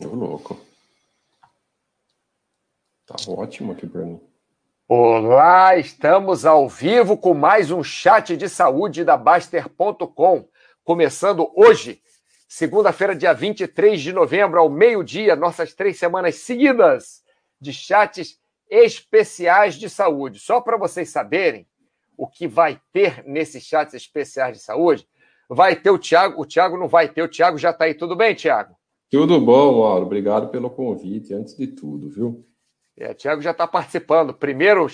Ô, louco. Tá ótimo aqui para mim. Olá, estamos ao vivo com mais um chat de saúde da Baster.com. Começando hoje, segunda-feira, dia 23 de novembro, ao meio-dia, nossas três semanas seguidas de chats especiais de saúde. Só para vocês saberem o que vai ter nesses chats especiais de saúde, vai ter o Tiago. O Tiago não vai ter, o Tiago já está aí. Tudo bem, Tiago? Tudo bom, Mauro. Obrigado pelo convite, antes de tudo, viu? É, Tiago já está participando. Primeiro,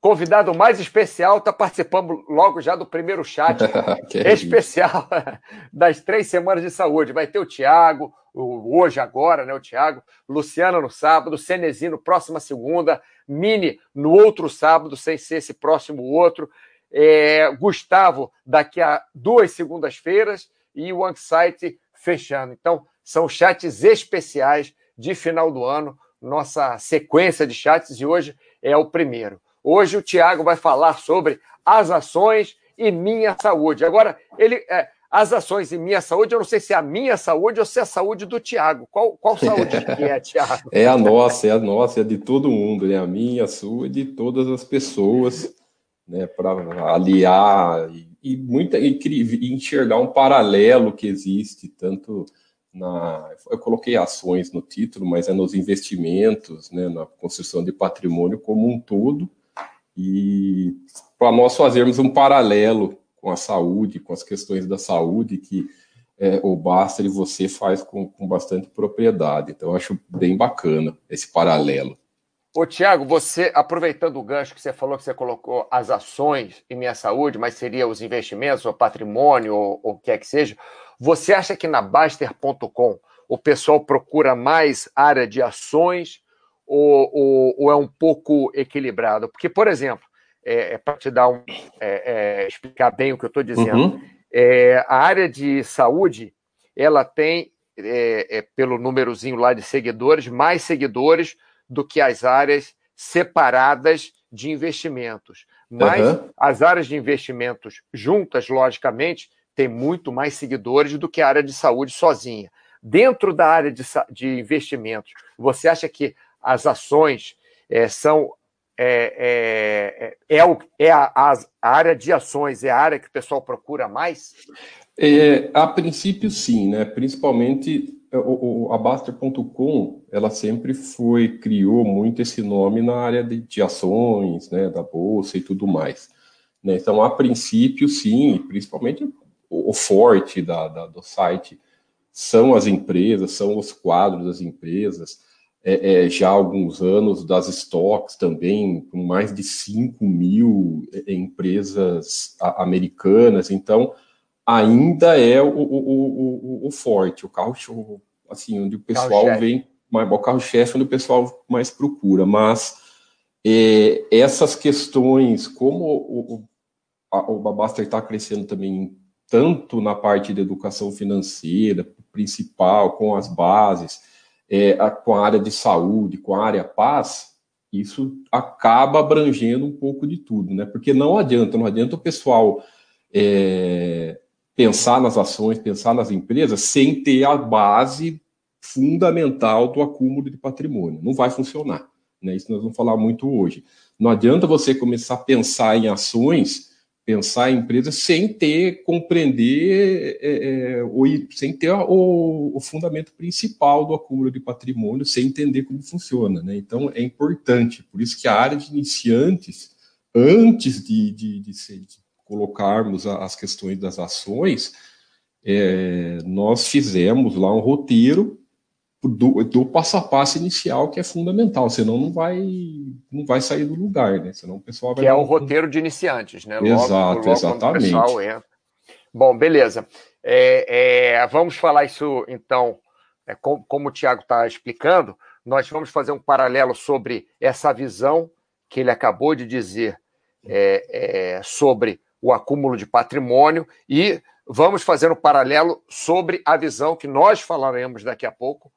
convidado mais especial, está participando logo já do primeiro chat especial das três semanas de saúde. Vai ter o Tiago, hoje, agora, né? O Tiago, Luciano no sábado, Cenezino próxima segunda, Mini no outro sábado, sem ser esse próximo outro. É, Gustavo daqui a duas segundas-feiras e o OneSite fechando. Então, são chats especiais de final do ano nossa sequência de chats e hoje é o primeiro. Hoje o Tiago vai falar sobre as ações e minha saúde. Agora, ele é, as ações e minha saúde, eu não sei se é a minha saúde ou se é a saúde do Tiago. Qual, qual saúde que é, Tiago? É a nossa, é a nossa, é de todo mundo, é a minha, a sua e de todas as pessoas, né, para aliar e, e, muita, e enxergar um paralelo que existe, tanto na, eu coloquei ações no título, mas é nos investimentos, né, na construção de patrimônio como um todo, e para nós fazermos um paralelo com a saúde, com as questões da saúde que é, o Baster e você faz com, com bastante propriedade. Então, eu acho bem bacana esse paralelo. Ô, Tiago, você, aproveitando o gancho que você falou que você colocou as ações em minha saúde, mas seria os investimentos, o patrimônio, ou o que é que seja, você acha que na Baster.com o pessoal procura mais área de ações ou, ou, ou é um pouco equilibrado? Porque, por exemplo, é, é para te dar um, é, é, explicar bem o que eu estou dizendo, uhum. É, a área de saúde ela tem, é, pelo númerozinho lá de seguidores, mais seguidores do que as áreas separadas de investimentos. Mas uhum. as áreas de investimentos juntas, logicamente, têm muito mais seguidores do que a área de saúde sozinha. Dentro da área de, de investimentos, você acha que as ações é, são. É, é, é, o, é a, a, área de ações, é a área que o pessoal procura mais? É, a princípio, sim, né? Principalmente a Baster.com, ela sempre foi, criou muito esse nome na área de, de ações, né, da bolsa e tudo mais. Né? Então, a princípio, sim, principalmente o, o forte da, da, do site são as empresas, são os quadros das empresas, é, é, já há alguns anos das estoques também, com mais de 5 mil é, empresas americanas, então ainda é o, o, o, o forte, o carro assim, onde o pessoal vem, mais, o carro-chefe onde o pessoal mais procura, mas é, essas questões, como o, a, o Babaster está crescendo também tanto na parte de educação financeira, principal, com as bases, é, a, com a área de saúde, com a área paz, isso acaba abrangendo um pouco de tudo, né? Porque não adianta, não adianta o pessoal é, pensar nas ações, pensar nas empresas, sem ter a base fundamental do acúmulo de patrimônio. Não vai funcionar. Né? Isso nós vamos falar muito hoje. Não adianta você começar a pensar em ações, pensar em empresas, sem ter, compreender, é, é, sem ter o, o, fundamento principal do acúmulo de patrimônio, sem entender como funciona. Né? Então, é importante. Por isso que a área de iniciantes, antes de, de, de, de colocarmos as questões das ações, é, nós fizemos lá um roteiro do, do, passo a passo inicial que é fundamental, senão não vai não vai sair do lugar, né? Senão o pessoal vai que é o roteiro de iniciantes, né? Logo, Exato, logo exatamente. Bom, beleza. É, é, vamos falar isso então, é, com, como o Tiago está explicando, nós vamos fazer um paralelo sobre essa visão que ele acabou de dizer é, é, sobre o acúmulo de patrimônio e vamos fazer um paralelo sobre a visão que nós falaremos daqui a pouco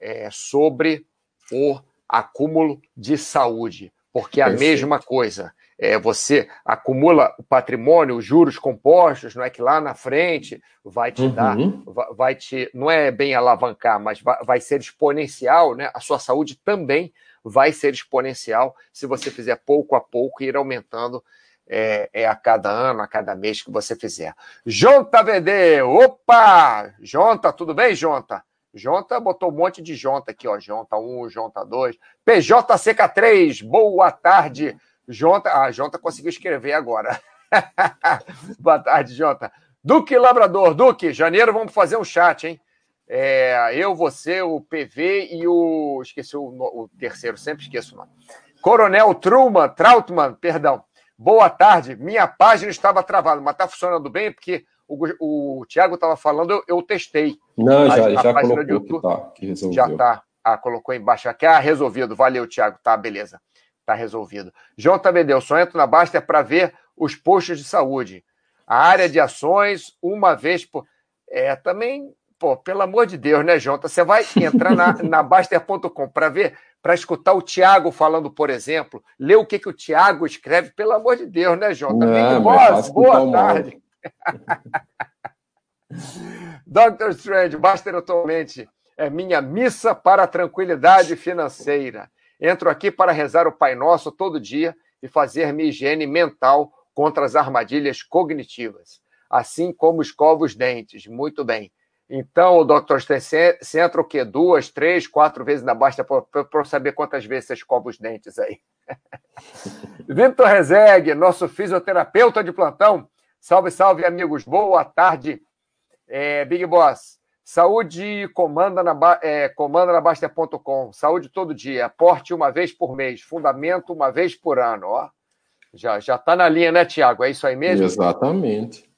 é, sobre o acúmulo de saúde, porque é a mesma coisa. é, você acumula o patrimônio, os juros compostos, não é que lá na frente vai te uhum. dar, vai, vai, te, não é bem alavancar, mas vai, vai ser exponencial, né? A sua saúde também vai ser exponencial se você fizer pouco a pouco e ir aumentando é, é, a cada ano, a cada mês que você fizer. Jonta VD, opa! Jonta, tudo bem, Jonta? Jonta botou um monte de Jonta aqui, ó. Jonta 1, Jonta 2. PJCK3, boa tarde. Jonta, ah, Jonta conseguiu escrever agora. boa tarde, Jonta. Duque Labrador, Duque, janeiro vamos fazer um chat, hein? É, eu, você, o PV e o. Esqueci o, o, terceiro, sempre esqueço o nome. Coronel Truman, Trautmann, perdão. Boa tarde. Minha página estava travada, mas está funcionando bem porque o, o Tiago estava falando, eu, eu, testei. Não, já, a, já colocou YouTube, que, tá, que resolveu. Já está. Ah, colocou embaixo aqui. Ah, resolvido. Valeu, Tiago. Tá, beleza. Tá resolvido. João Tabedeu, só entro na Basta para ver os postos de saúde. A área de ações, uma vez por. É, também pô, pelo amor de Deus, né, Jonta? Você vai entrar na, na Baster.com para ver, para escutar o Tiago falando, por exemplo, ler o que, que o Tiago escreve, pelo amor de Deus, né, Jonta? Big Boss, boa tarde. Doctor Strange, Baster atualmente é minha missa para a tranquilidade financeira. Entro aqui para rezar o Pai Nosso todo dia e fazer minha higiene mental contra as armadilhas cognitivas, assim como escovo os dentes. Muito bem. Então, o Dr. Sten, você entra o quê? Duas, três, quatro vezes na basta para saber quantas vezes você escova os dentes aí. Vitor Rezegue, nosso fisioterapeuta de plantão. Salve, salve, amigos. Boa tarde, é, Big Boss. Saúde comanda na, é, comanda na Basta.com. Saúde todo dia. Aporte uma vez por mês. Fundamento uma vez por ano. Ó. Já está na linha, né, Tiago? É isso aí mesmo? Exatamente.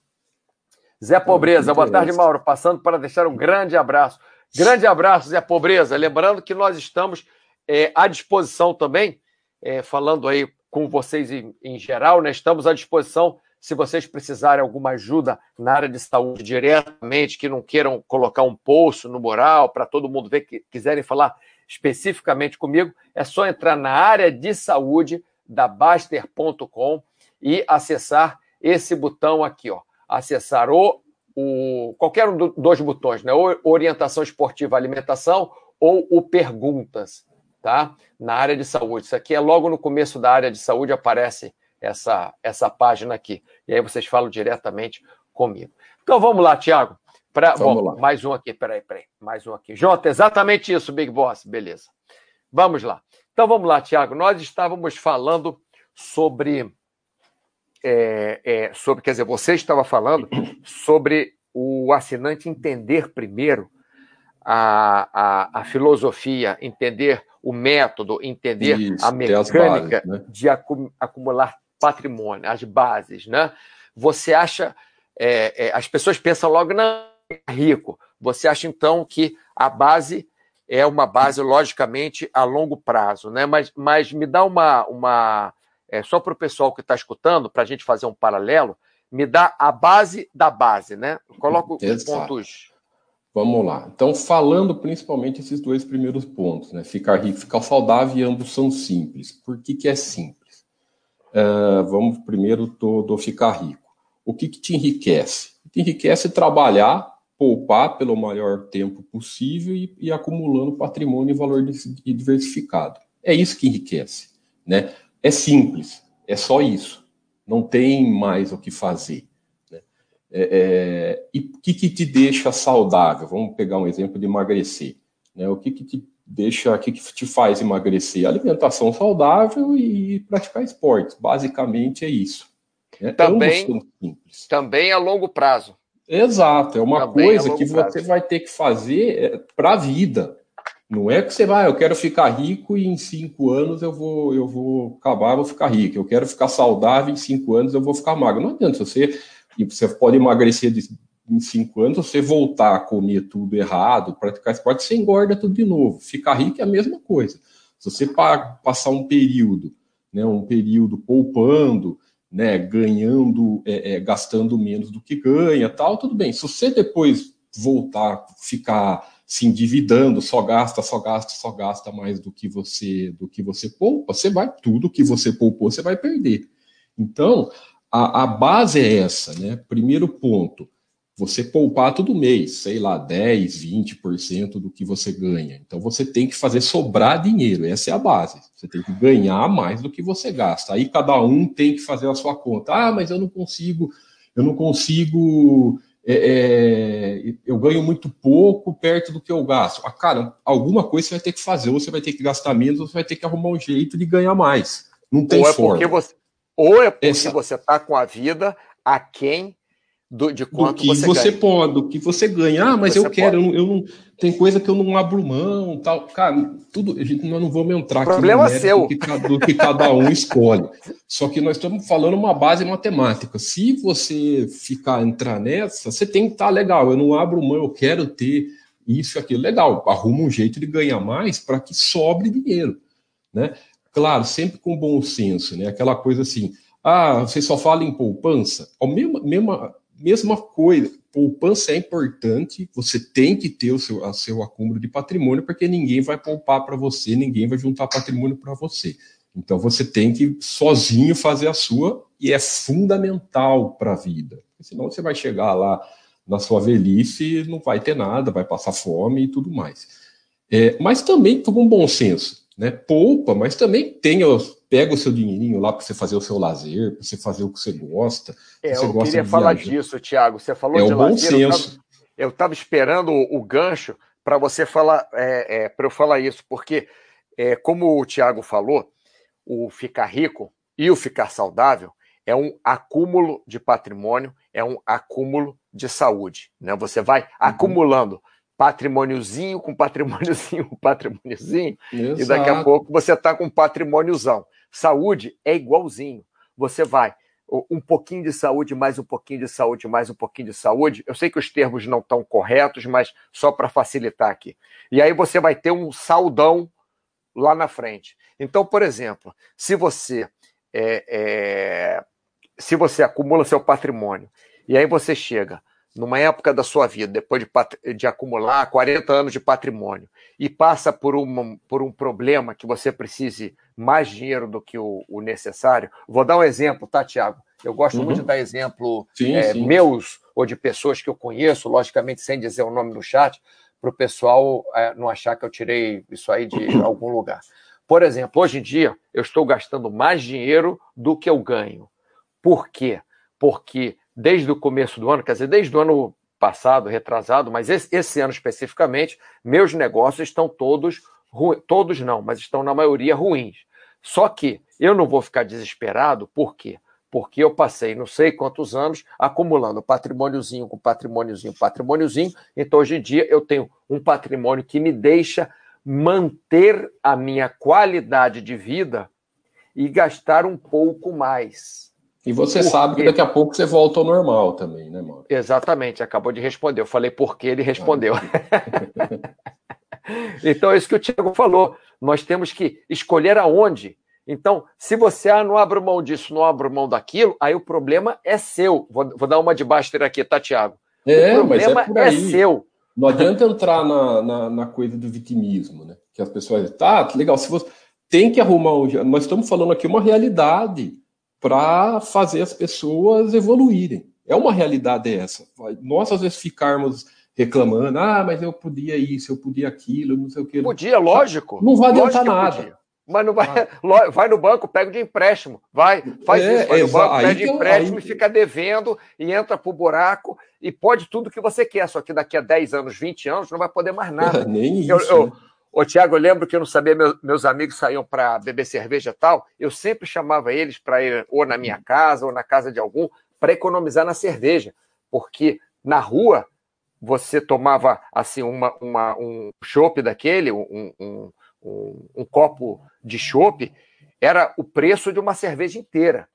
Zé Pobreza, boa tarde, Mauro. Passando para deixar um grande abraço. Grande abraço, Zé Pobreza. Lembrando que nós estamos é, à disposição também, é, falando aí com vocês em, em, geral, né? Estamos à disposição se vocês precisarem alguma ajuda na área de saúde diretamente, que não queiram colocar um poço no moral para todo mundo ver, que quiserem falar especificamente comigo, é só entrar na área de saúde da Baster.com e acessar esse botão aqui, ó acessar o, o qualquer um dos dois botões, né? Ou orientação esportiva alimentação ou o perguntas, tá? Na área de saúde. Isso aqui é logo no começo da área de saúde aparece essa essa página aqui. E aí vocês falam diretamente comigo. Então vamos lá, Tiago. Pra, vamos bom, lá. Mais um aqui, peraí, peraí. Mais um aqui. Jota, exatamente isso, Big Boss. Beleza. Vamos lá. Então vamos lá, Tiago. Nós estávamos falando sobre é, é, sobre, quer dizer, você estava falando sobre o assinante entender primeiro a, a, a filosofia, entender o método, entender Isso, a mecânica bases, né? de acumular patrimônio, as bases, né? Você acha, é, é, as pessoas pensam logo, não, é rico. Você acha então que a base é uma base, logicamente, a longo prazo, né? Mas, mas me dá uma, uma é, só para o pessoal que está escutando, para a gente fazer um paralelo, me dá a base da base, né? Coloco os pontos. Vamos lá. Então, falando principalmente esses dois primeiros pontos, né? Ficar rico, ficar saudável e ambos são simples. Por que, que é simples? Uh, vamos primeiro do, do, ficar rico. O que, que te enriquece? Te enriquece trabalhar, poupar pelo maior tempo possível e, e acumulando patrimônio e valor diversificado. É isso que enriquece, né? É simples, é só isso. Não tem mais o que fazer. Né? É, é, e o que, que, te deixa saudável? Vamos pegar um exemplo de emagrecer. Né? O que, que te deixa, o que, que te faz emagrecer? Alimentação saudável e praticar esportes. Basicamente é isso. Né? Também, também a longo prazo. Exato, é uma também coisa que prazo. você vai ter que fazer é, para a vida. Não é que você vai, ah, eu quero ficar rico e em cinco anos eu vou, eu vou acabar, vou ficar rico. Eu quero ficar saudável em cinco anos eu vou ficar magro. Não adianta você, e você pode emagrecer de, em cinco anos, você voltar a comer tudo errado, praticar esporte, você engorda tudo de novo. Ficar rico é a mesma coisa. Se você passar um período, né, um período poupando, né, ganhando, é, é, gastando menos do que ganha, tal, tudo bem. Se você depois voltar, ficar se endividando, só gasta, só gasta, só gasta mais do que você do que você poupa, você vai tudo que você poupou, você vai perder. Então, a, a base é essa, né? Primeiro ponto, você poupar todo mês, sei lá, 10, 20% do que você ganha. Então você tem que fazer sobrar dinheiro, essa é a base. Você tem que ganhar mais do que você gasta. Aí cada um tem que fazer a sua conta. Ah, mas eu não consigo, eu não consigo, é, é, eu ganho muito pouco perto do que eu gasto. Ah, cara, alguma coisa você vai ter que fazer, ou você vai ter que gastar menos, ou você vai ter que arrumar um jeito de ganhar mais. Não tem ou é forma. Porque você, ou é porque essa... você está com a vida a quem do, de quanto do que você, você pode, do que você ganha. Ah, mas você eu quero, eu não, eu não, tem coisa que eu não abro mão, tal. Cara, tudo, a gente nós não vamos entrar aqui Problema no seu. Do, que, do que cada um escolhe. Só que nós estamos falando uma base matemática. Se você ficar entrar nessa, você tem que estar tá, legal. Eu não abro mão, eu quero ter isso e aquilo. Legal, arruma um jeito de ganhar mais para que sobre dinheiro, né? Claro, sempre com bom senso, né? Aquela coisa assim, ah, você só fala em poupança. A mesma, mesma, mesma coisa, poupança é importante, você tem que ter o seu, o seu acúmulo de patrimônio, porque ninguém vai poupar para você, ninguém vai juntar patrimônio para você. Então você tem que sozinho fazer a sua, e é fundamental para a vida. Senão você vai chegar lá na sua velhice e não vai ter nada, vai passar fome e tudo mais. É, mas também com bom senso, né? Poupa, mas também tenha pega o seu dinheirinho lá para você fazer o seu lazer, para você fazer o que você gosta. É, você eu gosta queria falar disso, Tiago. Você falou é de um lazer. Bom senso. Eu estava esperando o, o gancho para você falar, é, é, para eu falar isso, porque é, como o Tiago falou, o ficar rico e o ficar saudável é um acúmulo de patrimônio, é um acúmulo de saúde. Né? Você vai uhum. acumulando patrimôniozinho com patrimôniozinho com patrimôniozinho, Exato. e daqui a pouco você está com patrimôniozão. Saúde é igualzinho. Você vai um pouquinho de saúde, mais um pouquinho de saúde, mais um pouquinho de saúde. Eu sei que os termos não estão corretos, mas só para facilitar aqui. E aí você vai ter um saldão lá na frente. Então, por exemplo, se você é, é, se você acumula seu patrimônio e aí você chega numa época da sua vida, depois de, de acumular 40 anos de patrimônio, e passa por, uma, por um problema que você precise mais dinheiro do que o, o necessário. Vou dar um exemplo, tá, Tiago? Eu gosto uhum. muito de dar exemplo sim, é, sim. meus ou de pessoas que eu conheço, logicamente sem dizer o nome no chat, para o pessoal é, não achar que eu tirei isso aí de algum lugar. Por exemplo, hoje em dia eu estou gastando mais dinheiro do que eu ganho. Por quê? Porque desde o começo do ano, quer dizer, desde o ano passado, retrasado, mas esse, esse ano especificamente, meus negócios estão todos, todos não, mas estão na maioria ruins. Só que eu não vou ficar desesperado, por quê? Porque eu passei não sei quantos anos acumulando patrimôniozinho com patrimôniozinho, patrimôniozinho, então hoje em dia eu tenho um patrimônio que me deixa manter a minha qualidade de vida e gastar um pouco mais. E você sabe que daqui a pouco você volta ao normal também, né, Mauro? Exatamente, acabou de responder. Eu falei por que ele respondeu. então, é isso que o Tiago falou. Nós temos que escolher aonde. Então, se você ah, não abre mão disso, não abre mão daquilo, aí o problema é seu. Vou, vou dar uma de Baster aqui, tá, Tiago? É, o problema é, é, seu. Não adianta entrar na, na, na, coisa do vitimismo, né? Que as pessoas dizem, tá, legal, se você tem que arrumar um. Nós estamos falando aqui uma realidade para fazer as pessoas evoluírem. É uma realidade essa. Nós, às vezes, ficarmos reclamando, ah, mas eu podia isso, eu podia aquilo, não sei o que. Podia, lógico. Não vai adiantar nada. Podia. Mas não vai, ah. vai no banco, pega de empréstimo, vai, faz é, isso, vai no banco, pede de empréstimo aí... e fica devendo e entra pro buraco e pode tudo que você quer, só que daqui a 10 anos, 20 anos, não vai poder mais nada. nem eu, isso. Eu, né? Ô, Tiago, eu lembro que eu não sabia, meus, amigos saíam para beber cerveja e tal, eu sempre chamava eles para ir ou na minha casa ou na casa de algum para economizar na cerveja, porque na rua você tomava assim uma, uma um chopp daquele, um, um, um, um copo de chopp, era o preço de uma cerveja inteira.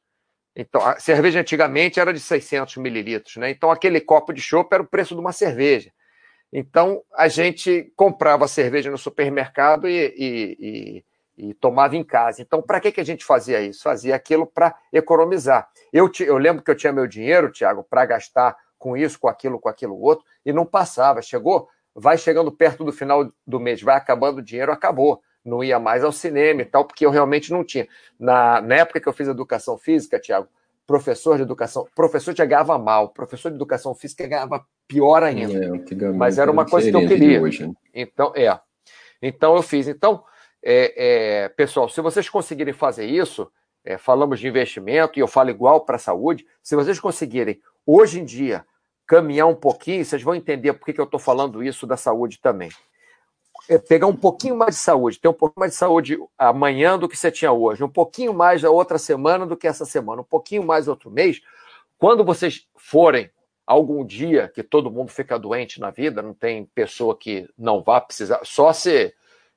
Então, a cerveja antigamente era de 600 mililitros, né? Então, aquele copo de chopp era o preço de uma cerveja. Então, a gente comprava cerveja no supermercado e, e, e, e tomava em casa. Então, para que, que a gente fazia isso? Fazia aquilo para economizar. Eu, eu lembro que eu tinha meu dinheiro, Tiago, para gastar com isso, com aquilo, com aquilo outro, e não passava. Chegou, vai chegando perto do final do mês, vai acabando o dinheiro, acabou. não ia mais ao cinema e tal, porque eu realmente não tinha. Na, na época que eu fiz educação física, Tiago, professor de educação, professor já ganhava mal, professor de educação física ganhava pior ainda. É, mas era uma coisa que eu queria. Hoje, né? Então, é. Então eu fiz. Então, é, é, pessoal, se vocês conseguirem fazer isso, é, falamos de investimento, e eu falo igual para a saúde, se vocês conseguirem, hoje em dia, caminhar um pouquinho, vocês vão entender por que, que eu estou falando isso da saúde também. É pegar um pouquinho mais de saúde, ter um pouquinho mais de saúde amanhã do que você tinha hoje, um pouquinho mais a outra semana do que essa semana, um pouquinho mais outro mês. Quando vocês forem algum dia que todo mundo fica doente na vida, não tem pessoa que não vá precisar, só se,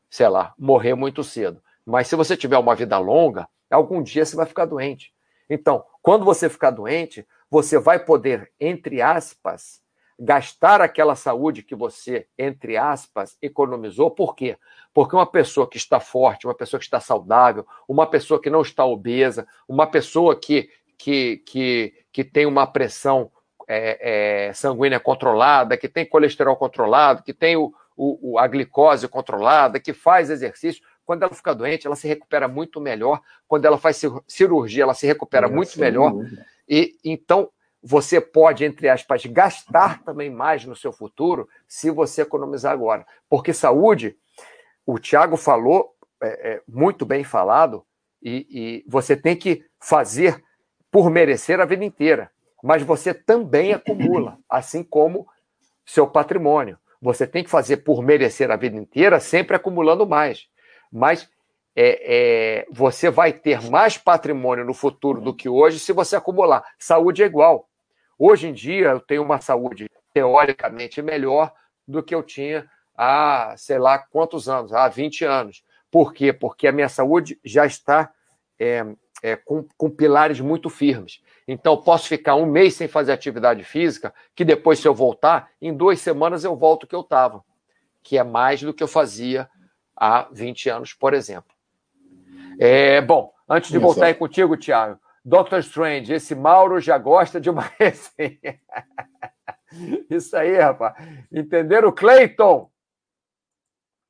sei lá, morrer muito cedo. Mas se você tiver uma vida longa, algum dia você vai ficar doente. Então, quando você ficar doente, você vai poder, entre aspas, gastar aquela saúde que você, entre aspas, economizou. Por quê? Porque uma pessoa que está forte, uma pessoa que está saudável, uma pessoa que não está obesa, uma pessoa que, que, que, que tem uma pressão é, é, sanguínea controlada, que tem colesterol controlado, que tem o, o, a glicose controlada, que faz exercício, quando ela fica doente, ela se recupera muito melhor. Quando ela faz cirurgia, ela se recupera é, muito melhor. E então você pode, entre aspas, gastar também mais no seu futuro se você economizar agora. Porque saúde, o Tiago falou, é, é, muito bem falado, e, e você tem que fazer por merecer a vida inteira. Mas você também acumula, assim como seu patrimônio. Você tem que fazer por merecer a vida inteira, sempre acumulando mais. Mas é, é, você vai ter mais patrimônio no futuro do que hoje se você acumular. Saúde é igual. Hoje em dia, eu tenho uma saúde teoricamente melhor do que eu tinha há, sei lá, quantos anos, há 20 anos. Por quê? Porque a minha saúde já está é, é, com, com, pilares muito firmes. Então, posso ficar um mês sem fazer atividade física, que depois, se eu voltar, em duas semanas eu volto o que eu estava, que é mais do que eu fazia há 20 anos, por exemplo. É, bom, antes de Isso. voltar aí contigo, Tiago, Doctor Strange, esse Mauro já gosta de uma resenha. Isso aí, rapaz. Entenderam, Clayton?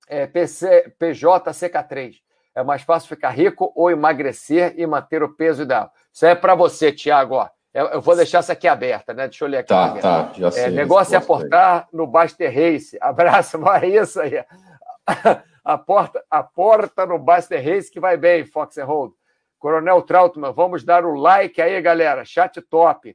É, PC, PJCK3. É mais fácil ficar rico ou emagrecer e manter o peso ideal. Isso é para você, Tiago. Eu vou deixar essa aqui aberta, né? Deixa eu ler aqui. Tá, tá, já sei. É, negócio é aportar no Baster Race. Abraço, mas é isso aí. a porta, a porta no Buster Race que vai bem, Fox and Hold. Coronel Trautmann, vamos dar o like aí, galera. Chat top.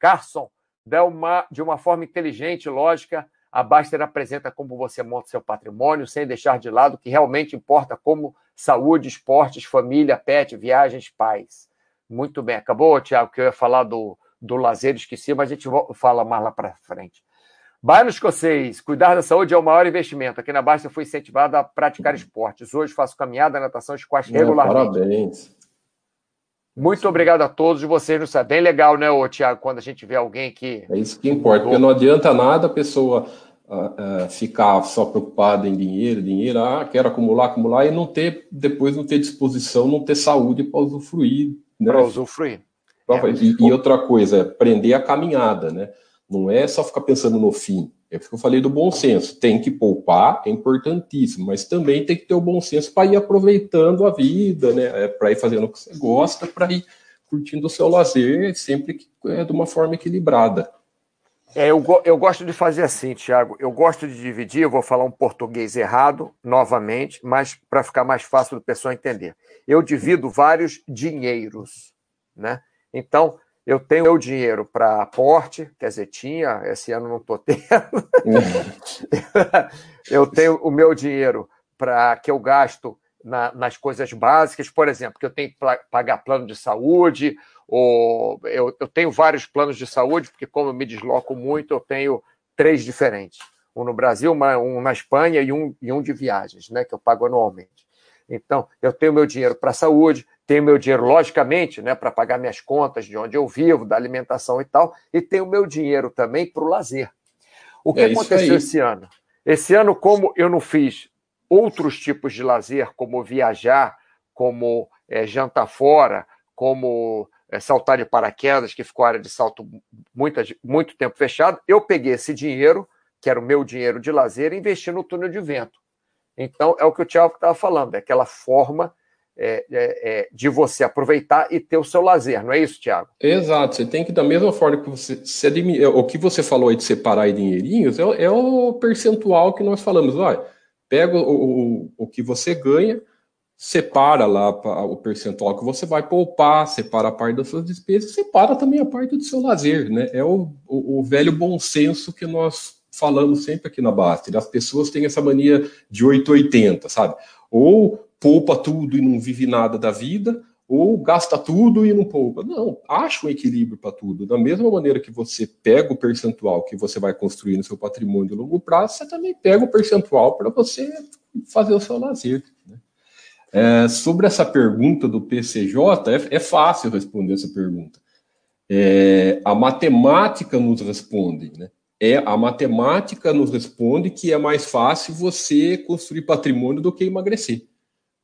Carson, dá uma, de uma forma inteligente, lógica, a Baster apresenta como você monta seu patrimônio, sem deixar de lado o que realmente importa, como saúde, esportes, família, pet, viagens, pais. Muito bem. Acabou, Tiago, que eu ia falar do, do lazer, esqueci, mas a gente fala mais lá para frente. Bairro escocês, cuidar da saúde é o maior investimento. Aqui na Baixa eu fui incentivado a praticar esportes. Hoje faço caminhada, natação, squash regularmente. Parabéns. Muito obrigado a todos vocês. Isso é bem legal, né, ô, Tiago, quando a gente vê alguém que. É isso que importa, porque não adianta nada a pessoa uh, uh, ficar só preocupada em dinheiro, dinheiro, ah, quero acumular, acumular, e não ter, depois não ter disposição, não ter saúde para usufruir. Né? Para usufruir. É, e, e outra coisa, aprender a caminhada, né? Não é só ficar pensando no fim. É o que eu falei do bom senso. Tem que poupar, é importantíssimo, mas também tem que ter o bom senso para ir aproveitando a vida, né? É, para ir fazendo o que você gosta, para ir curtindo o seu lazer, sempre que, é, de uma forma equilibrada. É, eu, eu gosto de fazer assim, Tiago. Eu gosto de dividir, eu vou falar um português errado novamente, mas para ficar mais fácil do pessoal entender. Eu divido vários dinheiros, né? Então, eu tenho meu dinheiro para aporte, quer dizer, tinha, esse ano não estou tendo. eu tenho o meu dinheiro para que eu gasto na, nas coisas básicas, por exemplo, que eu tenho que pagar plano de saúde, ou eu, eu tenho vários planos de saúde, porque como eu me desloco muito, eu tenho três diferentes. Um no Brasil, um na Espanha e um, e um de viagens, né, que eu pago anualmente. Então, eu tenho meu dinheiro para saúde, tenho meu dinheiro, logicamente, né, para pagar minhas contas de onde eu vivo, da alimentação e tal, e tenho meu dinheiro também para o lazer. O que é aconteceu esse ano? Esse ano, como eu não fiz outros tipos de lazer, como viajar, como é, jantar fora, como é, saltar de paraquedas, que ficou a área de salto muita, muito tempo fechado, eu peguei esse dinheiro, que era o meu dinheiro de lazer, e investi no túnel de vento. Então, é o que o Tiago estava falando, é aquela forma é, é, é, de você aproveitar e ter o seu lazer, não é isso, Tiago? Exato, você tem que, da mesma forma que você. Se admi... O que você falou aí de separar em dinheirinhos é, é, o percentual que nós falamos. Olha, pega o, o, o que você ganha, separa lá o percentual que você vai poupar, separa a parte das suas despesas, separa também a parte do seu lazer, né? É o, o, o velho bom senso que nós falamos sempre aqui na Baster. As pessoas têm essa mania de 880, sabe? Ou poupa tudo e não vive nada da vida, ou gasta tudo e não poupa. Não, acha um equilíbrio para tudo. Da mesma maneira que você pega o percentual que você vai construir no seu patrimônio de longo prazo, você também pega o percentual para você fazer o seu lazer. Né? É, sobre essa pergunta do PCJ, é, é fácil responder essa pergunta. É, a matemática nos responde, né? É, a matemática nos responde que é mais fácil você construir patrimônio do que emagrecer.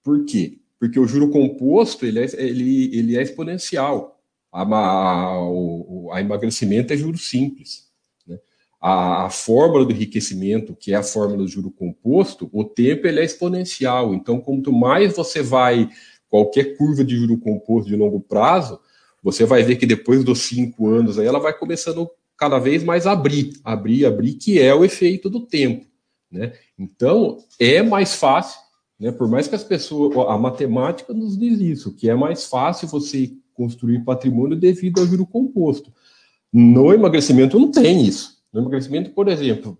Por quê? Porque o juro composto ele é, ele, ele é exponencial. A, a, o, a emagrecimento é juro simples. Né? A, a, fórmula do enriquecimento, que é a fórmula do juro composto, o tempo ele é exponencial. Então, quanto mais você vai, qualquer curva de juro composto de longo prazo, você vai ver que depois dos cinco anos aí, ela vai começando cada vez mais abrir, abrir, abrir, que é o efeito do tempo. Né? Então, é mais fácil né? Por mais que as pessoas. A matemática nos diz isso, que é mais fácil você construir patrimônio devido ao juro composto. No emagrecimento não tem isso. No emagrecimento, por exemplo,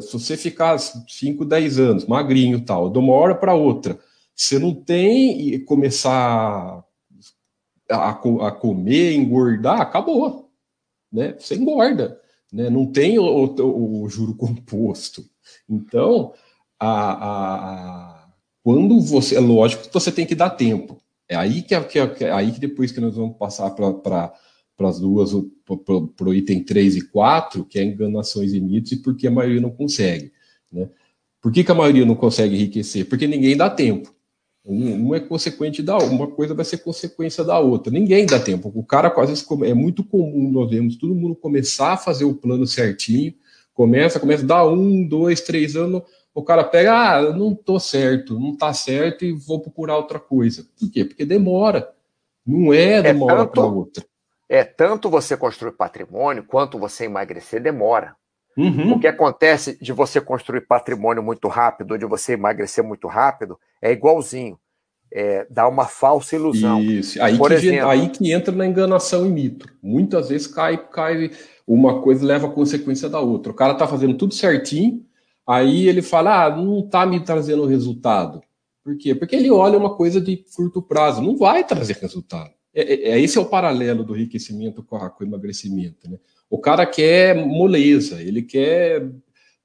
se você ficar 5, 10 anos, magrinho tal, de uma hora para outra, você não tem e começar a, a, comer, engordar, acabou. Né? Você engorda. Né? Não tem o, o, o juro composto. Então, a, a quando você. É lógico que você tem que dar tempo. É aí que, é, que, é, é aí que depois que nós vamos passar para as duas, para o item 3 e 4, que é enganações e mitos, e por que a maioria não consegue. Né? Por que, que a maioria não consegue enriquecer? Porque ninguém dá tempo. Um, um, é consequente da uma coisa vai ser consequência da outra. Ninguém dá tempo. O cara quase é muito comum nós vemos todo mundo começar a fazer o plano certinho, começa, começa, dá um, dois, três anos, o cara pega, ah, eu não tô certo, não tá certo e vou procurar outra coisa. Por quê? Porque demora. Não é de uma é hora para outra. É tanto você construir patrimônio quanto você emagrecer demora. Uhum. O que acontece de você construir patrimônio muito rápido de você emagrecer muito rápido é igualzinho. É, dá uma falsa ilusão. Isso. Aí, Por que, exemplo, aí que entra na enganação e mito. Muitas vezes cai, cai uma coisa leva a consequência da outra. O cara tá fazendo tudo certinho, Aí ele fala, ah, não está me trazendo resultado. Por quê? Porque ele olha uma coisa de curto prazo, não vai trazer resultado. É, é, é esse é o paralelo do enriquecimento com, a, com o emagrecimento. Né? O cara quer moleza, ele quer.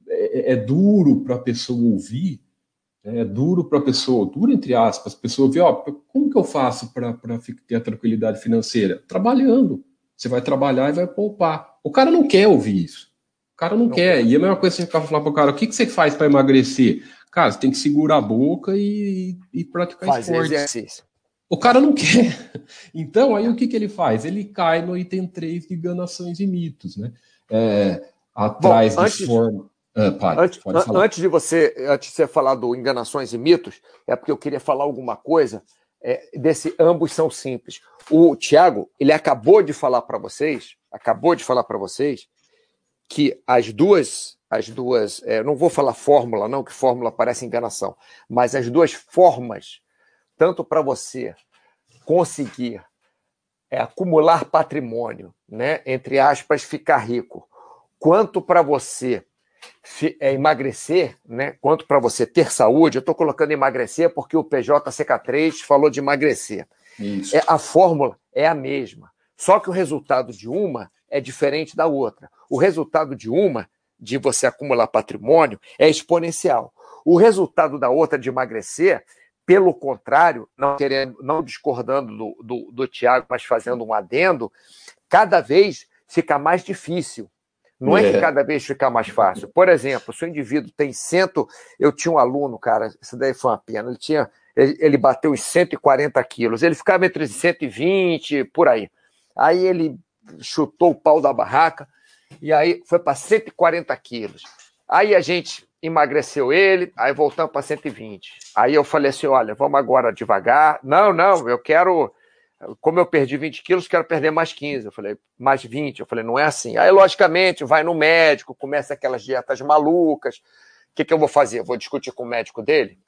É, é duro para a pessoa ouvir, né? é duro para a pessoa, duro entre aspas, a pessoa ver, ó, como que eu faço para ter a tranquilidade financeira? Trabalhando. Você vai trabalhar e vai poupar. O cara não quer ouvir isso cara não, não quer. quer. E a mesma coisa você ficar falar pro cara, o que, que você faz para emagrecer? Cara, você tem que segurar a boca e, e praticar faz esporte. Exercício. O cara não quer. Então, aí o que, que ele faz? Ele cai no item 3 de enganações e mitos, né? É, atrás Bom, antes, de forma. Ah, antes, antes, de você, antes de você falar do enganações e mitos, é porque eu queria falar alguma coisa é, desse ambos são simples. O Tiago, ele acabou de falar para vocês, acabou de falar para vocês que as duas, as duas, é, não vou falar fórmula, não, que fórmula parece enganação, mas as duas formas, tanto para você conseguir é, acumular patrimônio, né, entre aspas, ficar rico, quanto para você é, emagrecer, né, quanto para você ter saúde, eu estou colocando emagrecer porque o PJCK3 falou de emagrecer. Isso. É, a fórmula é a mesma, só que o resultado de uma é diferente da outra. O resultado de uma, de você acumular patrimônio, é exponencial. O resultado da outra, de emagrecer, pelo contrário, não querendo, não discordando do, do, do Tiago, mas fazendo um adendo, cada vez fica mais difícil. Não é. é. que cada vez fica mais fácil. Por exemplo, se o indivíduo tem cento. Eu tinha um aluno, cara, isso daí foi uma pena. Ele tinha. Ele, ele bateu os 140 quilos. Ele ficava entre 120, por aí. Aí ele chutou o pau da barraca e aí foi para 140 quilos. Aí a gente emagreceu ele, aí voltamos para 120. Aí eu falei assim: olha, vamos agora devagar. Não, não, eu quero. Como eu perdi 20 quilos, quero perder mais 15. Eu falei, mais 20. Eu falei, não é assim. Aí, logicamente, vai no médico, começa aquelas dietas malucas. O que, que eu vou fazer? vou discutir com o médico dele?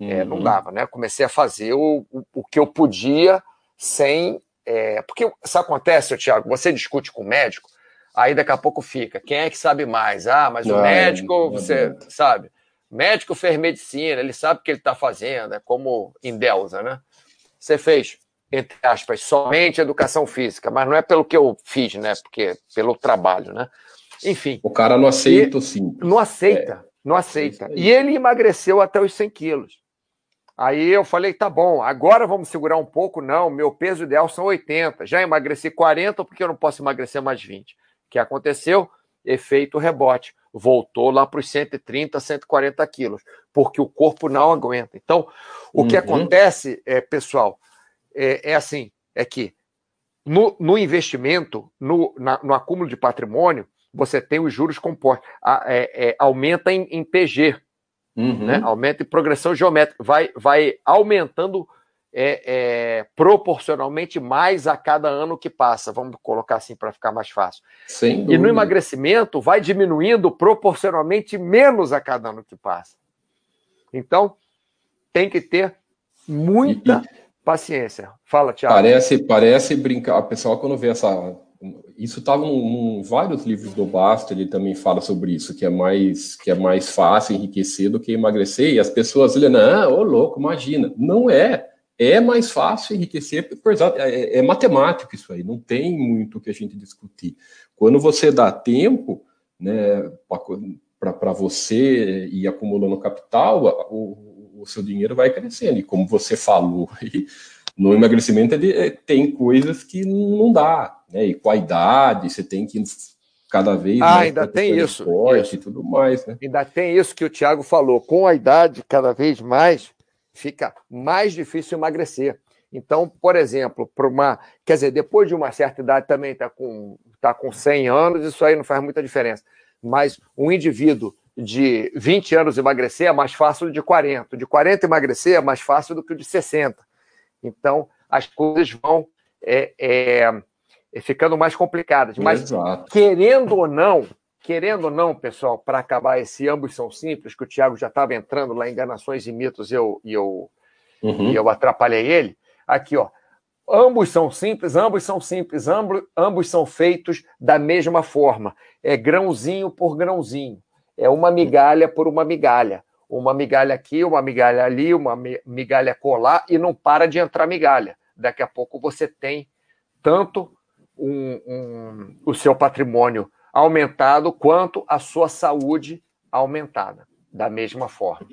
Uhum. É, não uhum. dava, né? Comecei a fazer o, o, o que eu podia sem. É... Porque isso acontece, Tiago, você discute com o médico, aí daqui a pouco fica. Quem é que sabe mais? Ah, mas não, o médico, você sabe. Médico fez medicina, ele sabe o que ele está fazendo, é como em Delza, né? Você fez, entre aspas, somente educação física, mas não é pelo que eu fiz, né? Porque pelo trabalho, né? Enfim. O cara não aceita sim. Não aceita, é. não aceita. É e ele emagreceu até os 100 quilos. Aí eu falei, tá bom, agora vamos segurar um pouco. Não, meu peso ideal são 80. Já emagreci 40, porque eu não posso emagrecer mais 20 que aconteceu? Efeito rebote. Voltou lá para os 130, 140 quilos, porque o corpo não aguenta. Então, o uhum. que acontece, é, pessoal, é, é, assim: é que no, no investimento, no, na, no acúmulo de patrimônio, você tem os juros compostos, a, é, é, aumenta em, em PG, uhum. né? aumenta em progressão geométrica, vai, vai aumentando é, é, proporcionalmente mais a cada ano que passa, vamos colocar assim para ficar mais fácil. E no emagrecimento vai diminuindo proporcionalmente menos a cada ano que passa. Então, tem que ter muita e, paciência. Fala, Tiago. Parece, parece brincar. A pessoa, quando vê essa. Isso estava em vários livros do Basto, ele também fala sobre isso, que é mais que é mais fácil enriquecer do que emagrecer, e as pessoas olham, não, ô louco, imagina. Não é é mais fácil enriquecer, é, é, matemático isso aí, não tem muito o que a gente discutir. Quando você dá tempo né, para você ir acumulando capital, o, o, seu dinheiro vai crescendo. E como você falou, no emagrecimento é, tem coisas que não dá, né? E com a idade, você tem que cada vez ah, mais ainda tem isso, isso, e tudo mais, né? Ainda tem isso que o Tiago falou, com a idade cada vez mais fica mais difícil emagrecer. Então, por exemplo, para uma. Quer dizer, depois de uma certa idade também está com, tá com 100 anos, isso aí não faz muita diferença. Mas um indivíduo de 20 anos emagrecer é mais fácil do de 40. De 40 emagrecer é mais fácil do que o de 60. Então, as coisas vão é, é, ficando mais complicadas. Mas, Exato. querendo ou não, querendo ou não, pessoal, para acabar esse ambos são simples, que o Tiago já estava entrando lá em enganações e mitos e eu, e eu, uhum. e eu atrapalhei ele. Aqui, ó. Ambos são simples, ambos são simples, ambos, ambos são feitos da mesma forma. É grãozinho por grãozinho. É uma migalha por uma migalha. Uma migalha aqui, uma migalha ali, uma migalha colar, e não para de entrar migalha. Daqui a pouco você tem tanto um, um, o seu patrimônio aumentado quanto a sua saúde aumentada, da mesma forma.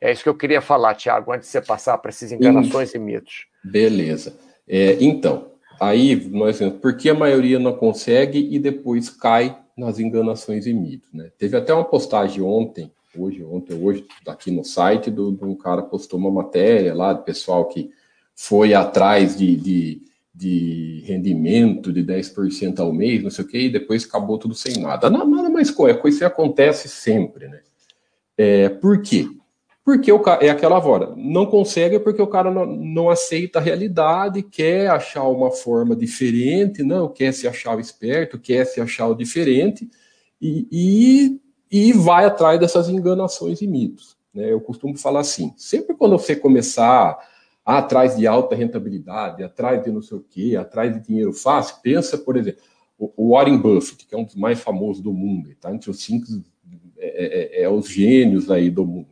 É isso que eu queria falar, Tiago, antes de você passar para essas enganações e mitos. Beleza. É, então, aí nós por que a maioria não consegue e depois cai nas enganações e mitos, né? Teve até uma postagem ontem, hoje, ontem, hoje, aqui no site, de um cara postou uma matéria lá, do pessoal que foi atrás de, de de rendimento de 10% ao mês, não sei o quê, e depois acabou tudo sem nada. Nada mais coisa, isso acontece sempre, né? É, por quê? Porque o é aquela hora, não consegue porque o cara não, não, aceita a realidade, quer achar uma forma diferente, não quer se achar o esperto, quer se achar o diferente, e, e, e vai atrás dessas enganações e mitos. Né? Eu costumo falar assim, sempre quando você começar atrás de alta rentabilidade, atrás de não sei o quê, atrás de dinheiro fácil. Pensa, por exemplo, o Warren Buffett, que é um dos mais famosos do mundo, está entre os cinco é, é, é, os gênios aí do mundo.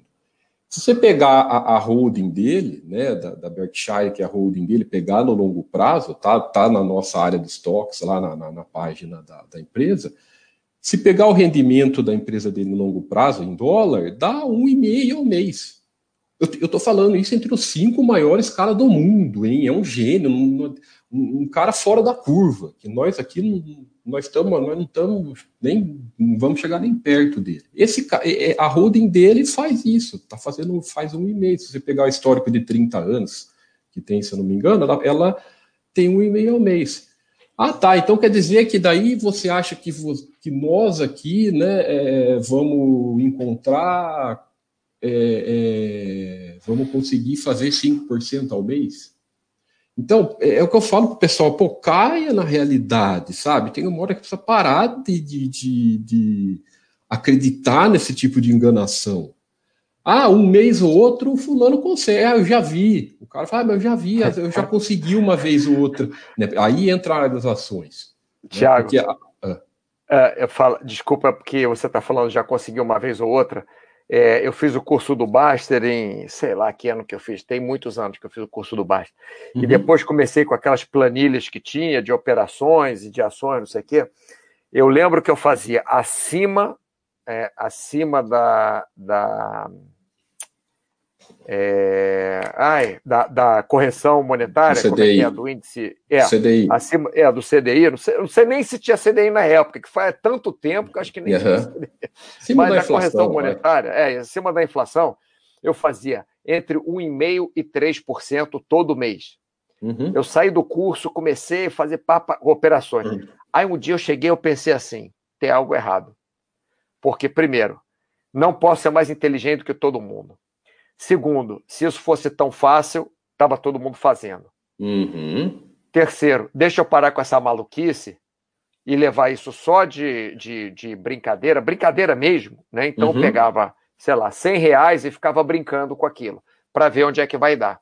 Se você pegar a, a holding dele, né, da, da, Berkshire, que é a holding dele, pegar no longo prazo, tá, tá na nossa área de estoques, lá na, na, na página da, da, empresa, se pegar o rendimento da empresa dele no longo prazo, em dólar, dá um e meio ao mês. Eu, estou falando isso entre os cinco maiores caras do mundo, hein? É um gênio, um, um, cara fora da curva. Que nós aqui nós estamos, nós não estamos nem não vamos chegar nem perto dele. Esse é, é, a holding dele faz isso, tá fazendo faz um e-mail. Se você pegar o histórico de 30 anos que tem, se eu não me engano, ela, ela tem um e-mail ao mês. Ah, tá. Então quer dizer que daí você acha que, que nós aqui né, é, vamos encontrar, é, é, vamos conseguir fazer 5% ao mês? Então, é, é, o que eu falo pro pessoal, pô, caia na realidade, sabe? Tem uma hora que precisa parar de, de, de, de acreditar nesse tipo de enganação. Ah, um mês ou outro, o fulano consegue. Ah, eu já vi. O cara fala, ah, mas eu já vi, eu já consegui uma vez ou outra. Né? Aí entra a área das ações. Tiago, né? ah. é, eu falo, desculpa, porque você está falando já conseguiu uma vez ou outra. É, eu fiz o curso do Baster em, sei lá que ano que eu fiz, tem muitos anos que eu fiz o curso do Baster. Uhum. E depois comecei com aquelas planilhas que tinha de operações e de ações, não sei o quê. Eu lembro que eu fazia acima, é, acima da, da é, ai, da, da, correção monetária, do CDI. É, é do índice. É, CDI. Acima, é, do CDI. Não sei, não sei, nem se tinha CDI na época, que faz tanto tempo que acho que nem uhum. tinha CDI. Mas da, correção monetária, é, acima da inflação, eu fazia entre 1,5% e 3% todo mês. Uhum. Eu saí do curso, comecei a fazer papa, operações. Uhum. Aí um dia eu cheguei eu pensei assim: tem algo errado. Porque, primeiro, não posso ser mais inteligente do que todo mundo. Segundo, se isso fosse tão fácil, estava todo mundo fazendo. Uhum. Terceiro, deixa eu parar com essa maluquice e levar isso só de, de, de brincadeira, brincadeira mesmo, né? Então uhum. eu pegava, sei lá, 100 reais e ficava brincando com aquilo, para ver onde é que vai dar.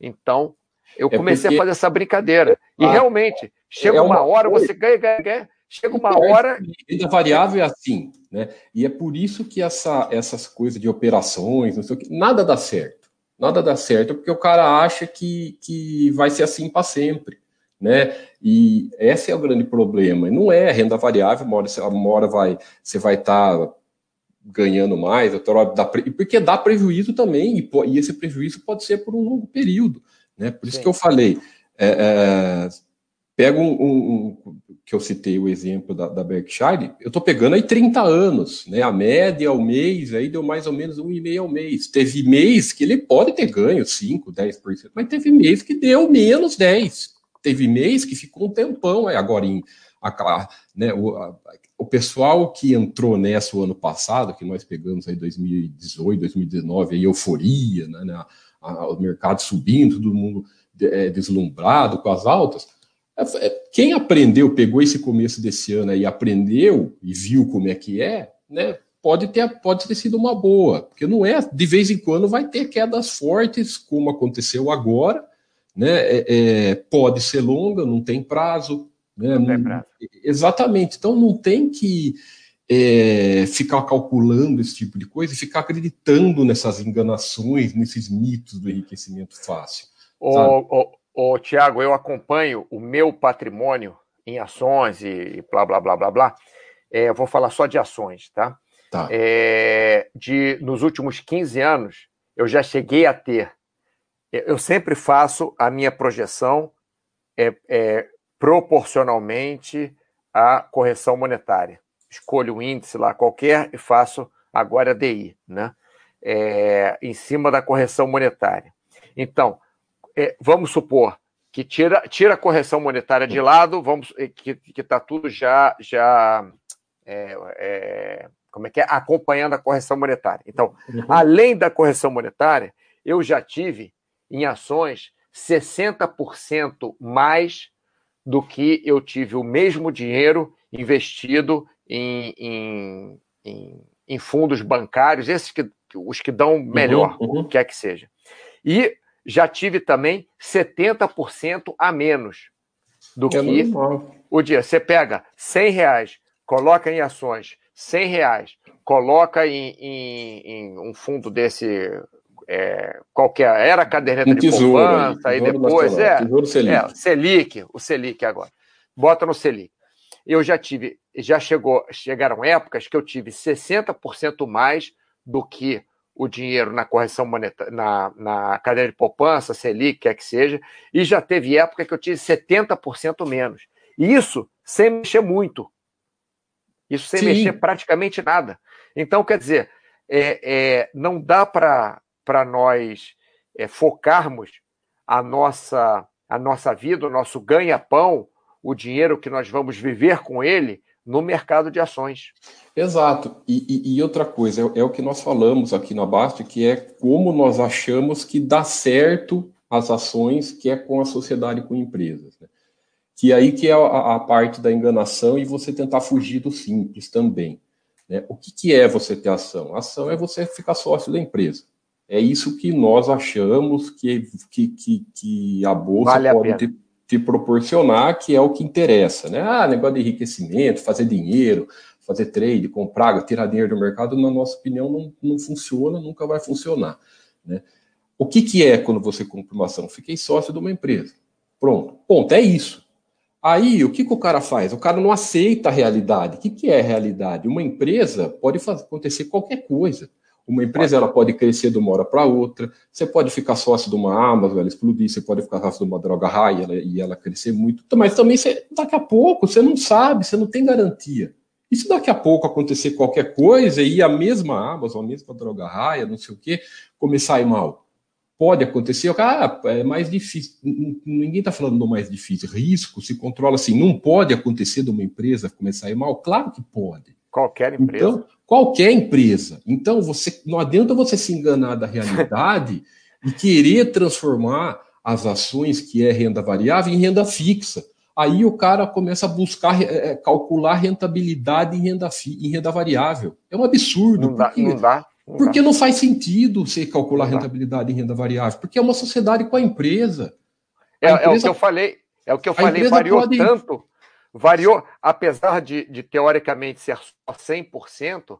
Então, eu é comecei porque... a fazer essa brincadeira. E ah, realmente, chega é uma, uma hora, você ganha, ganha, ganha, chega uma hora. Renda variável é assim. Né? E é por isso que essa, essas coisas de operações, não sei o que, nada dá certo. Nada dá certo, porque o cara acha que, que vai ser assim para sempre. Né? E esse é o grande problema. Não é renda variável, uma hora, uma hora vai, você vai estar tá ganhando mais, outra hora dá, porque dá prejuízo também, e, e, esse prejuízo pode ser por um longo período. Né? Por isso Sim. que eu falei. É, é, Pega um, um, um, que eu citei o exemplo da, da Berkshire, eu estou pegando aí 30 anos, né? A média ao mês aí deu mais ou menos um e meio ao mês. Teve mês que ele pode ter ganho 5, 10%, mas teve mês que deu menos 10. Teve mês que ficou um tempão aí agora em a, né, o, a, o pessoal que entrou nessa o ano passado, que nós pegamos aí 2018, 2019, aí euforia, né, né a, o mercado subindo, todo mundo é, deslumbrado com as altas quem aprendeu, pegou esse começo desse ano e aprendeu e viu como é que é, né? Pode ter, pode ter sido uma boa, porque não é, de vez em quando vai ter quedas fortes, como aconteceu agora, né? É, é, pode ser longa, não tem prazo. Né? Não tem prazo. Exatamente. Então não tem que é, ficar calculando esse tipo de coisa e ficar acreditando nessas enganações, nesses mitos do enriquecimento fácil. O, Ô, Tiago, eu acompanho o meu patrimônio em ações e blá, blá, blá, blá, blá. É, eu vou falar só de ações, tá? tá. É, de, nos últimos 15 anos, eu já cheguei a ter. Eu sempre faço a minha projeção é, é, proporcionalmente à correção monetária. Escolho um índice lá qualquer e faço agora DI, né? É, em cima da correção monetária. Então, é, vamos supor que tira, tira a correção monetária de lado, vamos é, que está tudo já já é, é, como é que é acompanhando a correção monetária. Então, uhum. além da correção monetária, eu já tive em ações 60% mais do que eu tive o mesmo dinheiro investido em, em, em, em fundos bancários, esses que os que dão melhor, uhum, uhum. o que é que seja. E já tive também 70% a menos do é que o dia. Você pega 100 reais, coloca em ações, 100 reais, coloca em, em, em um fundo desse é, qualquer era caderneta um de poupança, aí depois é, é Selic, o Selic agora. Bota no Selic. Eu já tive, já chegou, chegaram épocas que eu tive 60% mais do que o dinheiro na correção monetária, na, na cadeia de poupança, Selic, quer que seja, e já teve época que eu tive 70% menos. E isso sem mexer muito. Isso sem Sim. mexer praticamente nada. Então, quer dizer, é, é, não dá para nós é, focarmos a nossa, a nossa vida, o nosso ganha-pão, o dinheiro que nós vamos viver com ele no mercado de ações. Exato. E, e, e outra coisa, é, é, o que nós falamos aqui na Basta, que é como nós achamos que dá certo as ações, que é com a sociedade com empresas. Né? Que aí que é a, a, parte da enganação e você tentar fugir do simples também. Né? O que, que é você ter ação? Ação é você ficar sócio da empresa. É isso que nós achamos que, que, que, que a Bolsa vale pode a te, te, proporcionar, que é o que interessa. Né? Ah, negócio de enriquecimento, fazer dinheiro, fazer trade, comprar, tirar dinheiro do mercado, na nossa opinião, não, não funciona, nunca vai funcionar. Né? O que, que é quando você compra uma ação? Fiquei sócio de uma empresa. Pronto. Ponto, é isso. Aí, o que, que o cara faz? O cara não aceita a realidade. O que, que é a realidade? Uma empresa pode fazer, acontecer qualquer coisa. Uma empresa ela pode crescer de uma hora para outra. Você pode ficar sócio de uma Amazon, ela explodir. Você pode ficar sócio de uma droga raia e ela crescer muito. Mas também você, daqui a pouco você não sabe, você não tem garantia. E se daqui a pouco acontecer qualquer coisa e a mesma Amazon, a mesma droga raia, não sei o quê, começar a ir mal? Pode acontecer, ah, é mais difícil. Ninguém está falando do mais difícil. Risco se controla assim. Não pode acontecer de uma empresa começar a ir mal? Claro que pode. Qualquer empresa. Então, qualquer empresa. Então, você não adianta você se enganar da realidade e querer transformar as ações que é renda variável em renda fixa. Aí o cara começa a buscar é, calcular rentabilidade em renda, fi, em renda variável. É um absurdo. Não dá, porque, não dá. Não porque dá. não faz sentido você calcular rentabilidade em renda variável, porque é uma sociedade com a empresa. A é, empresa, é, o que eu falei, é o que eu falei, variou pode... tanto variou, apesar de, de teoricamente ser só 100%,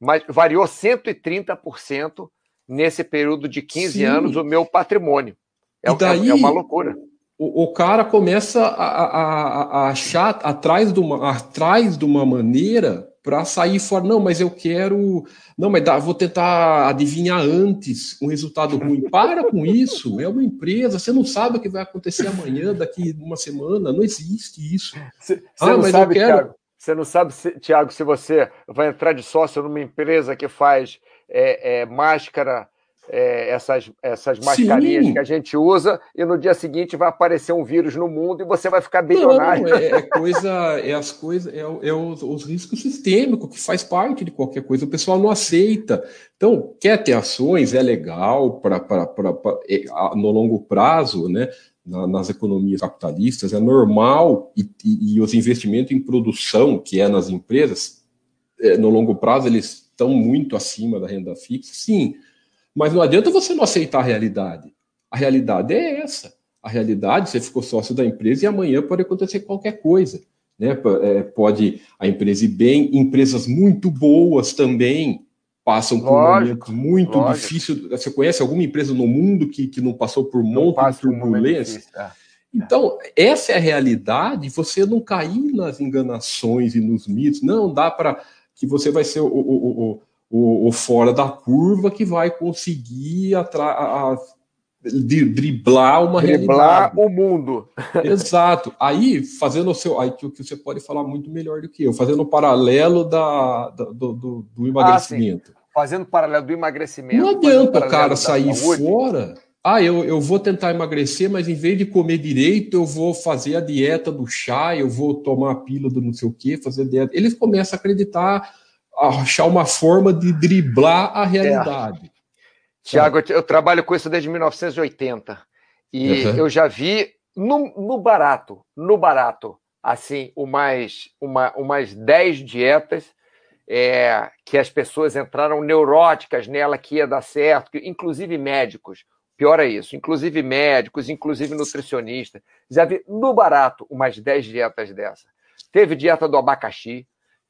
mas variou 130% nesse período de 15 Sim. anos o meu patrimônio. É, e daí, é uma loucura. O, o cara começa a, a, a, achar atrás de uma, atrás de uma maneira para sair fora. Não, mas eu quero. Não, mas dá, vou tentar adivinhar antes um resultado ruim. Para com isso. É uma empresa. Você não sabe o que vai acontecer amanhã, daqui uma semana. Não existe isso. Você ah, não sabe, quero... Thiago, você não sabe, se, Thiago, se você vai entrar de sócio numa empresa que faz é, é, máscara é, essas, essas mascarinhas Sim. que a gente usa e no dia seguinte vai aparecer um vírus no mundo e você vai ficar bilionário. Não, é, é, coisa, é as coisas, é, é os, os, riscos sistêmicos que faz parte de qualquer coisa. O pessoal não aceita. Então, quer ter ações, é legal para é, no longo prazo, né? Na, nas economias capitalistas, é normal e, e, e, os investimentos em produção, que é nas empresas, é, no longo prazo, eles estão muito acima da renda fixa, sim, mas não adianta você não aceitar a realidade. A realidade é essa. A realidade, você ficou sócio da empresa e amanhã pode acontecer qualquer coisa. Né? É, pode a empresa ir bem, empresas muito boas também passam por lógico, um momento muito lógico. difícil. Você conhece alguma empresa no mundo que, que não passou por um monte de turbulência? Um é. Então, essa é a realidade, você não cair nas enganações e nos mitos. Não dá para que você vai ser o, o, o, o, o fora da curva que vai conseguir atra a, driblar uma driblar realidade. o mundo. Exato. Aí, fazendo o seu. Aí que, que você pode falar muito melhor do que eu, fazendo o paralelo da, da do, do, do, emagrecimento. Ah, fazendo paralelo do emagrecimento. Não adianta o cara sair fora. Ah, eu, eu vou tentar emagrecer, mas em vez de comer direito, eu vou fazer a dieta do chá, eu vou tomar a pílula do não sei o quê, fazer dieta. Eles começam a acreditar achar uma forma de driblar a realidade. É. Tiago, eu trabalho com isso desde 1980 e uhum. eu já vi no, no, barato, no barato, assim, umas, uma, umas 10 dietas é, que as pessoas entraram neuróticas nela que ia dar certo, que, inclusive médicos. Pior é isso, inclusive médicos, inclusive nutricionistas. Já vi no barato umas 10 dietas dessa. Teve dieta do abacaxi,